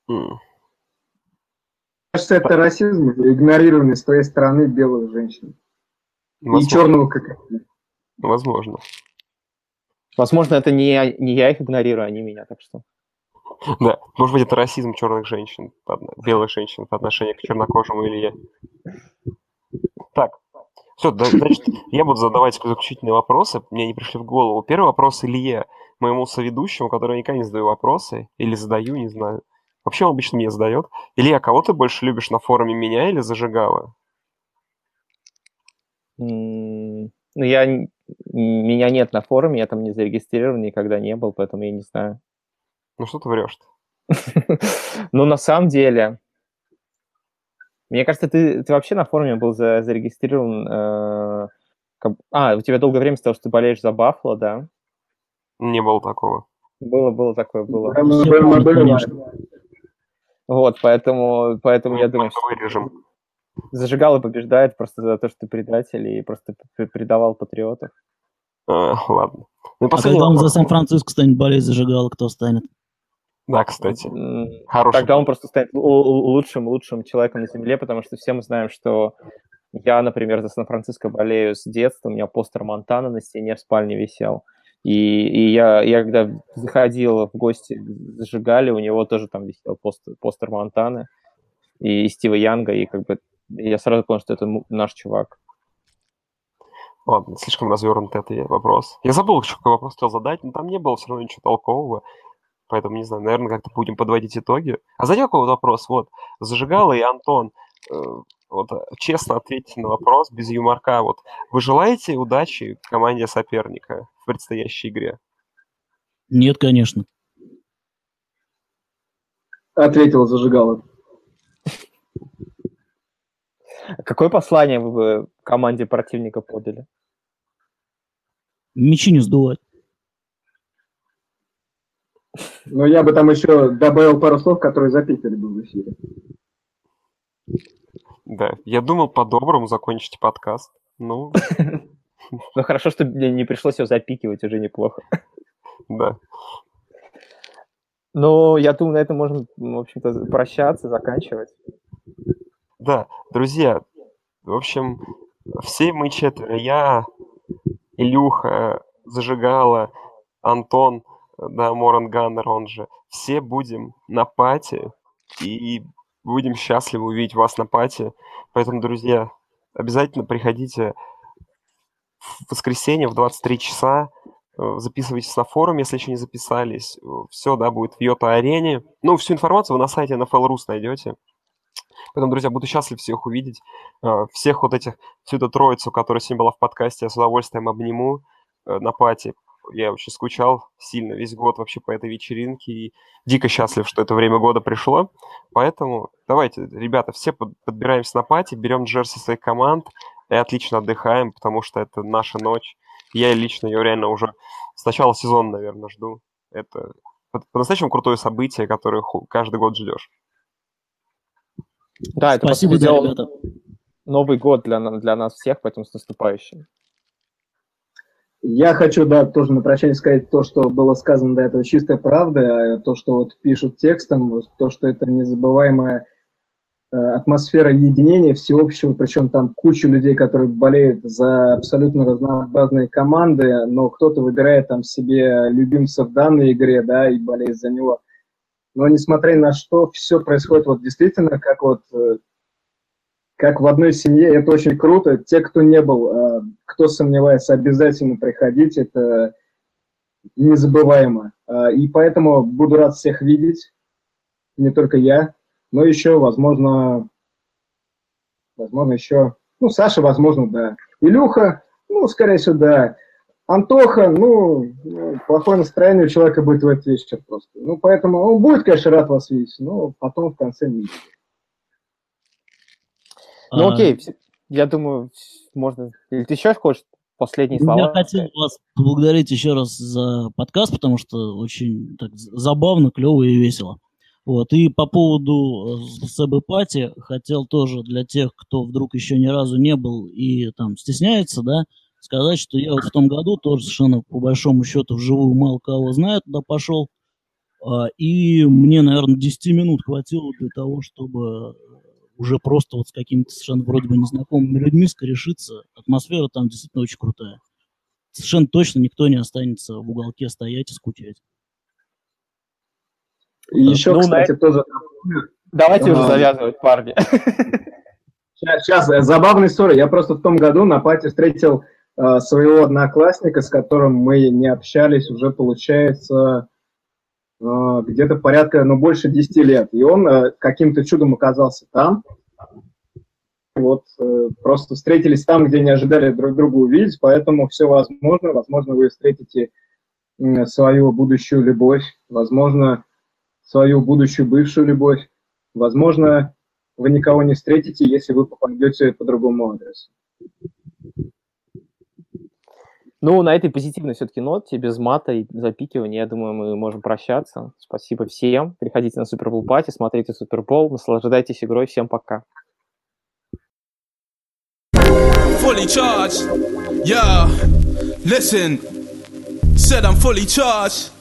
М, Кажется, это расизм, игнорирование с твоей стороны белых женщин. И возможно, черного кокаина. Возможно. Возможно, это не, я- не я их игнорирую, они меня, так что... Да, может быть, это расизм черных женщин, белых женщин по отношению к чернокожему Илье. Так, все, значит, я буду задавать заключительные вопросы, мне не пришли в голову. Первый вопрос Илье, моему соведущему, который я никогда не задаю вопросы, или задаю, не знаю. Вообще он обычно мне задает. Илья, кого ты больше любишь на форуме, меня или зажигала? Ну, я... Меня нет на форуме, я там не зарегистрирован, никогда не был, поэтому я не знаю. Ну что ты врешь Ну, на самом деле... Мне кажется, ты, ты вообще на форуме был за- зарегистрирован... э, как- А, у тебя долгое время стало, что ты болеешь за Баффало, да? Не было такого. Было, было такое, было. Да, мы были- мы были-. Вот, поэтому, поэтому я думаю, что вырежем. зажигало побеждает просто за то, что ты предатель и просто предавал патриотов. А, ладно. Ну и А когда он за. Сан-Франциско станет болеть, зажигал, кто станет? Да, кстати. Хороший. Тогда он просто станет лу- лу- лучшим, лучшим человеком на Земле, потому что все мы знаем, что я, например, за Сан-Франциско болею с детства, у меня постер Монтана на стене в спальне висел. И, и я, я когда заходил в гости Зажигали, у него тоже там висел постер, постер Монтаны и, Стива Янга, и как бы я сразу понял, что это наш чувак. Ладно, слишком развернутый это вопрос. Я забыл, какой вопрос хотел задать, но там не было все равно ничего толкового. Поэтому, не знаю, наверное, как-то будем подводить итоги. А знаете, какой вопрос? Вот, Зажигало и Антон, вот честно ответьте на вопрос, без юморка. Вот вы желаете удачи команде соперника в предстоящей игре? Нет, конечно. Ответил зажигало. Какое послание вы бы команде противника подали? Мечи не сдувать. Но я бы там еще добавил пару слов, которые запикали бы в эфире. Да, я думал по-доброму закончить подкаст. Ну, Ну хорошо, что мне не пришлось его запикивать, уже неплохо. да. Ну, я думаю, на этом можем, в общем-то, прощаться, заканчивать. Да, друзья, в общем, все мы четверо, я, Илюха, Зажигала, Антон, да, Моран Ганнер, он же, все будем на пати и будем счастливы увидеть вас на пати. Поэтому, друзья, обязательно приходите в воскресенье в 23 часа, э, записывайтесь на форум, если еще не записались. Все, да, будет в Йота-арене. Ну, всю информацию вы на сайте NFL.rus найдете. Поэтому, друзья, буду счастлив всех увидеть. Э, Всех вот этих, всю эту троицу, которая сегодня была в подкасте, я с удовольствием обниму э, на пати. Я очень скучал сильно весь год вообще по этой вечеринке и дико счастлив, что это время года пришло. Поэтому давайте, ребята, все под- подбираемся на пати, берем джерси своих команд и отлично отдыхаем, потому что это наша ночь. Я лично ее реально уже с начала сезона, наверное, жду. Это по- по-настоящему крутое событие, которое каждый год ждешь. Да, это, по Спасибо, сути да, дела, ребята. Новый год для, для нас всех, поэтому с наступающим. Я хочу, да, тоже на прощание сказать то, что было сказано до этого чистая правда, а то, что вот пишут текстом, то, что это незабываемая э, атмосфера единения всеобщего, причем там куча людей, которые болеют за абсолютно разнообразные команды, но кто-то выбирает там себе любимца в данной игре, да, и болеет за него. Но несмотря на что, все происходит вот действительно как вот э, как в одной семье, это очень круто. Те, кто не был, э, кто сомневается, обязательно приходить, это незабываемо. Э, И поэтому буду рад всех видеть, не только я, но еще, возможно, возможно, еще, ну, Саша, возможно, да. Илюха, ну, скорее всего, да. Антоха, ну, плохое настроение у человека будет в этот вечер просто. Ну, поэтому он будет, конечно, рад вас видеть, но потом в конце не Ну А, окей, я думаю, можно... Или ты еще хочешь последние Я слова? хотел вас поблагодарить еще раз за подкаст, потому что очень так забавно, клево и весело. Вот. И по поводу э, СБ Пати хотел тоже для тех, кто вдруг еще ни разу не был и там стесняется, да, сказать, что я вот в том году тоже совершенно по большому счету вживую мало кого знаю, туда пошел. А, И мне, наверное, 10 минут хватило для того, чтобы э, уже просто вот с какими-то совершенно вроде бы незнакомыми людьми скорешиться. Атмосфера там действительно очень крутая. Совершенно точно никто не останется в уголке стоять и скучать. И еще, Ну, на кстати, тоже Давайте уже завязывать, парни. Сейчас, сейчас, э, забавная история. Я просто в том году на пати встретил э, своего одноклассника, с которым мы не общались уже, получается, э, где-то порядка, ну, больше 10 лет. И он э, каким-то чудом оказался там. Вот, э, просто встретились там, где не ожидали друг друга увидеть, поэтому все возможно. Возможно, вы встретите свою будущую любовь, возможно, свою будущую бывшую любовь, возможно, вы никого не встретите, если вы попадете по другому адресу. Ну, на этой позитивной все-таки ноте, без мата и запикивания, я думаю, мы можем прощаться. Спасибо всем. Приходите на Супербол пати, смотрите Супербол, наслаждайтесь игрой. Всем пока. fully charged. Yeah, listen, said I'm fully charged.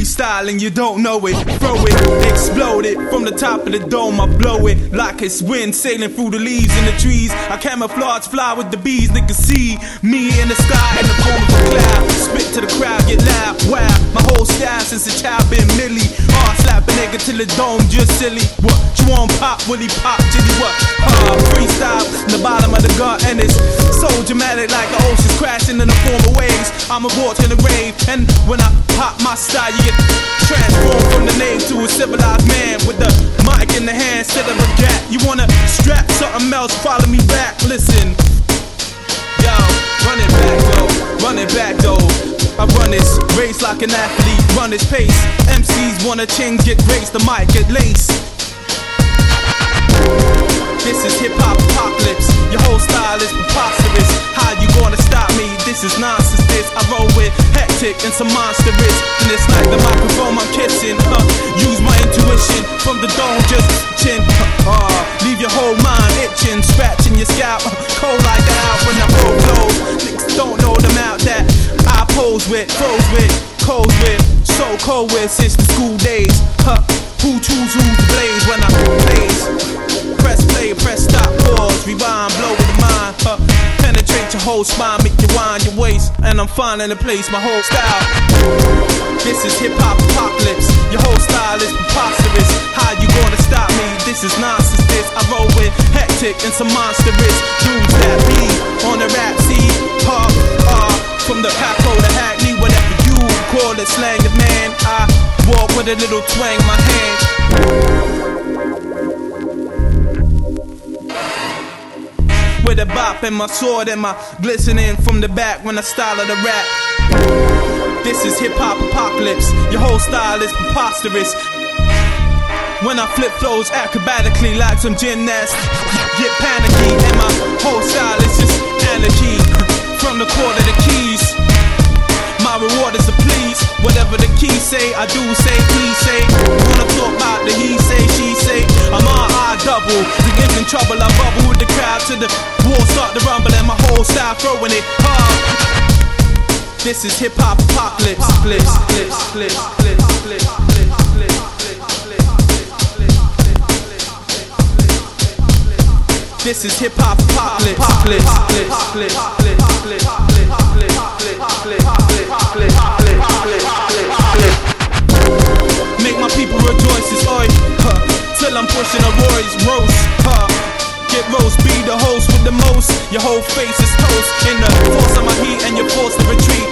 Freestyling, you don't know it. Throw it, explode it. From the top of the dome, I blow it like it's wind sailing through the leaves in the trees. I camouflage, fly with the bees. Niggas see me in the sky in the form of a cloud. Spit to the crowd, get loud. Wow, my whole style since a child been millie. Hard slap a nigga till the dome just silly. What you want? Pop, Willie pop, Jitty what? Freestyle in the bottom of the gut, and it's so dramatic like the oceans crashing in the form of waves. I'm a watch in the rave, and when I pop my style, you get transformed from the name to a civilized man with the mic in the hand instead of a gat. You wanna strap something else? Follow me back. Listen, yo, run it back though, run it back though. I run this race like an athlete, run this pace. MCs wanna change, get raised, the mic get laced. This is hip hop apocalypse. Your whole style is preposterous. How you gonna stop me? This is nonsense. This I roll with hectic and some monster. And it's like the microphone I'm kissing. Huh. Use my intuition from the dome, just chin. Uh, leave your whole mind itching, scratching your scalp. Cold like the out when I whole blows. Niggas don't know the mouth that I pose with, froze with, cold with, so cold with since the school days. Huh. I'm finding a place, my whole style. This is hip hop apocalypse. Your whole style is preposterous. How you gonna stop me? This is nonsense. This I roll with hectic and some monstrous dudes that be on the rap scene. Huh, uh, from the Paco to Hackney, whatever you call it, slang it, man. I walk with a little twang in my hand. With a bop and my sword and my glistening from the back when I style of the rap. This is hip hop apocalypse. Your whole style is preposterous. When I flip flows acrobatically like some gymnast, get panicky, and my whole style is just anarchy. From the court of the keys, reward is to please. Whatever the keys say, I do say, please say. Wanna talk about the he say, she say. I'm on I double. The gives in trouble, I bubble with the crowd to the war start to rumble, and my whole style throwing it hard. This is hip hop apocalypse. Bliss, bliss, bliss, bliss, bliss, This is hip hop apocalypse. Bliss, bliss, bliss, I'm pushing a Roy's roast, huh. Get roast, be the host with the most. Your whole face is toast. In the force of my heat and you're forced to retreat.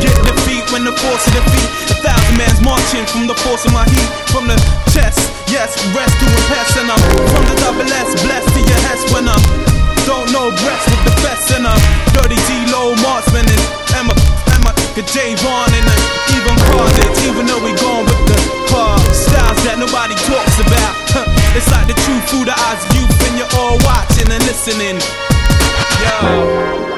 Get defeat when the force of defeat. A thousand man's marching from the force of my heat. From the chest, yes, rest rescuing pests. And I'm from the double S, blessed to your head when I'm. Don't know breath with the best. And I'm dirty D low marksman. And Emma, Emma, J Vaughn. And even Carnage. Even though we gone with the styles that nobody talks about. Huh. It's like the truth through the eyes of youth, and you're all watching and listening. Yo.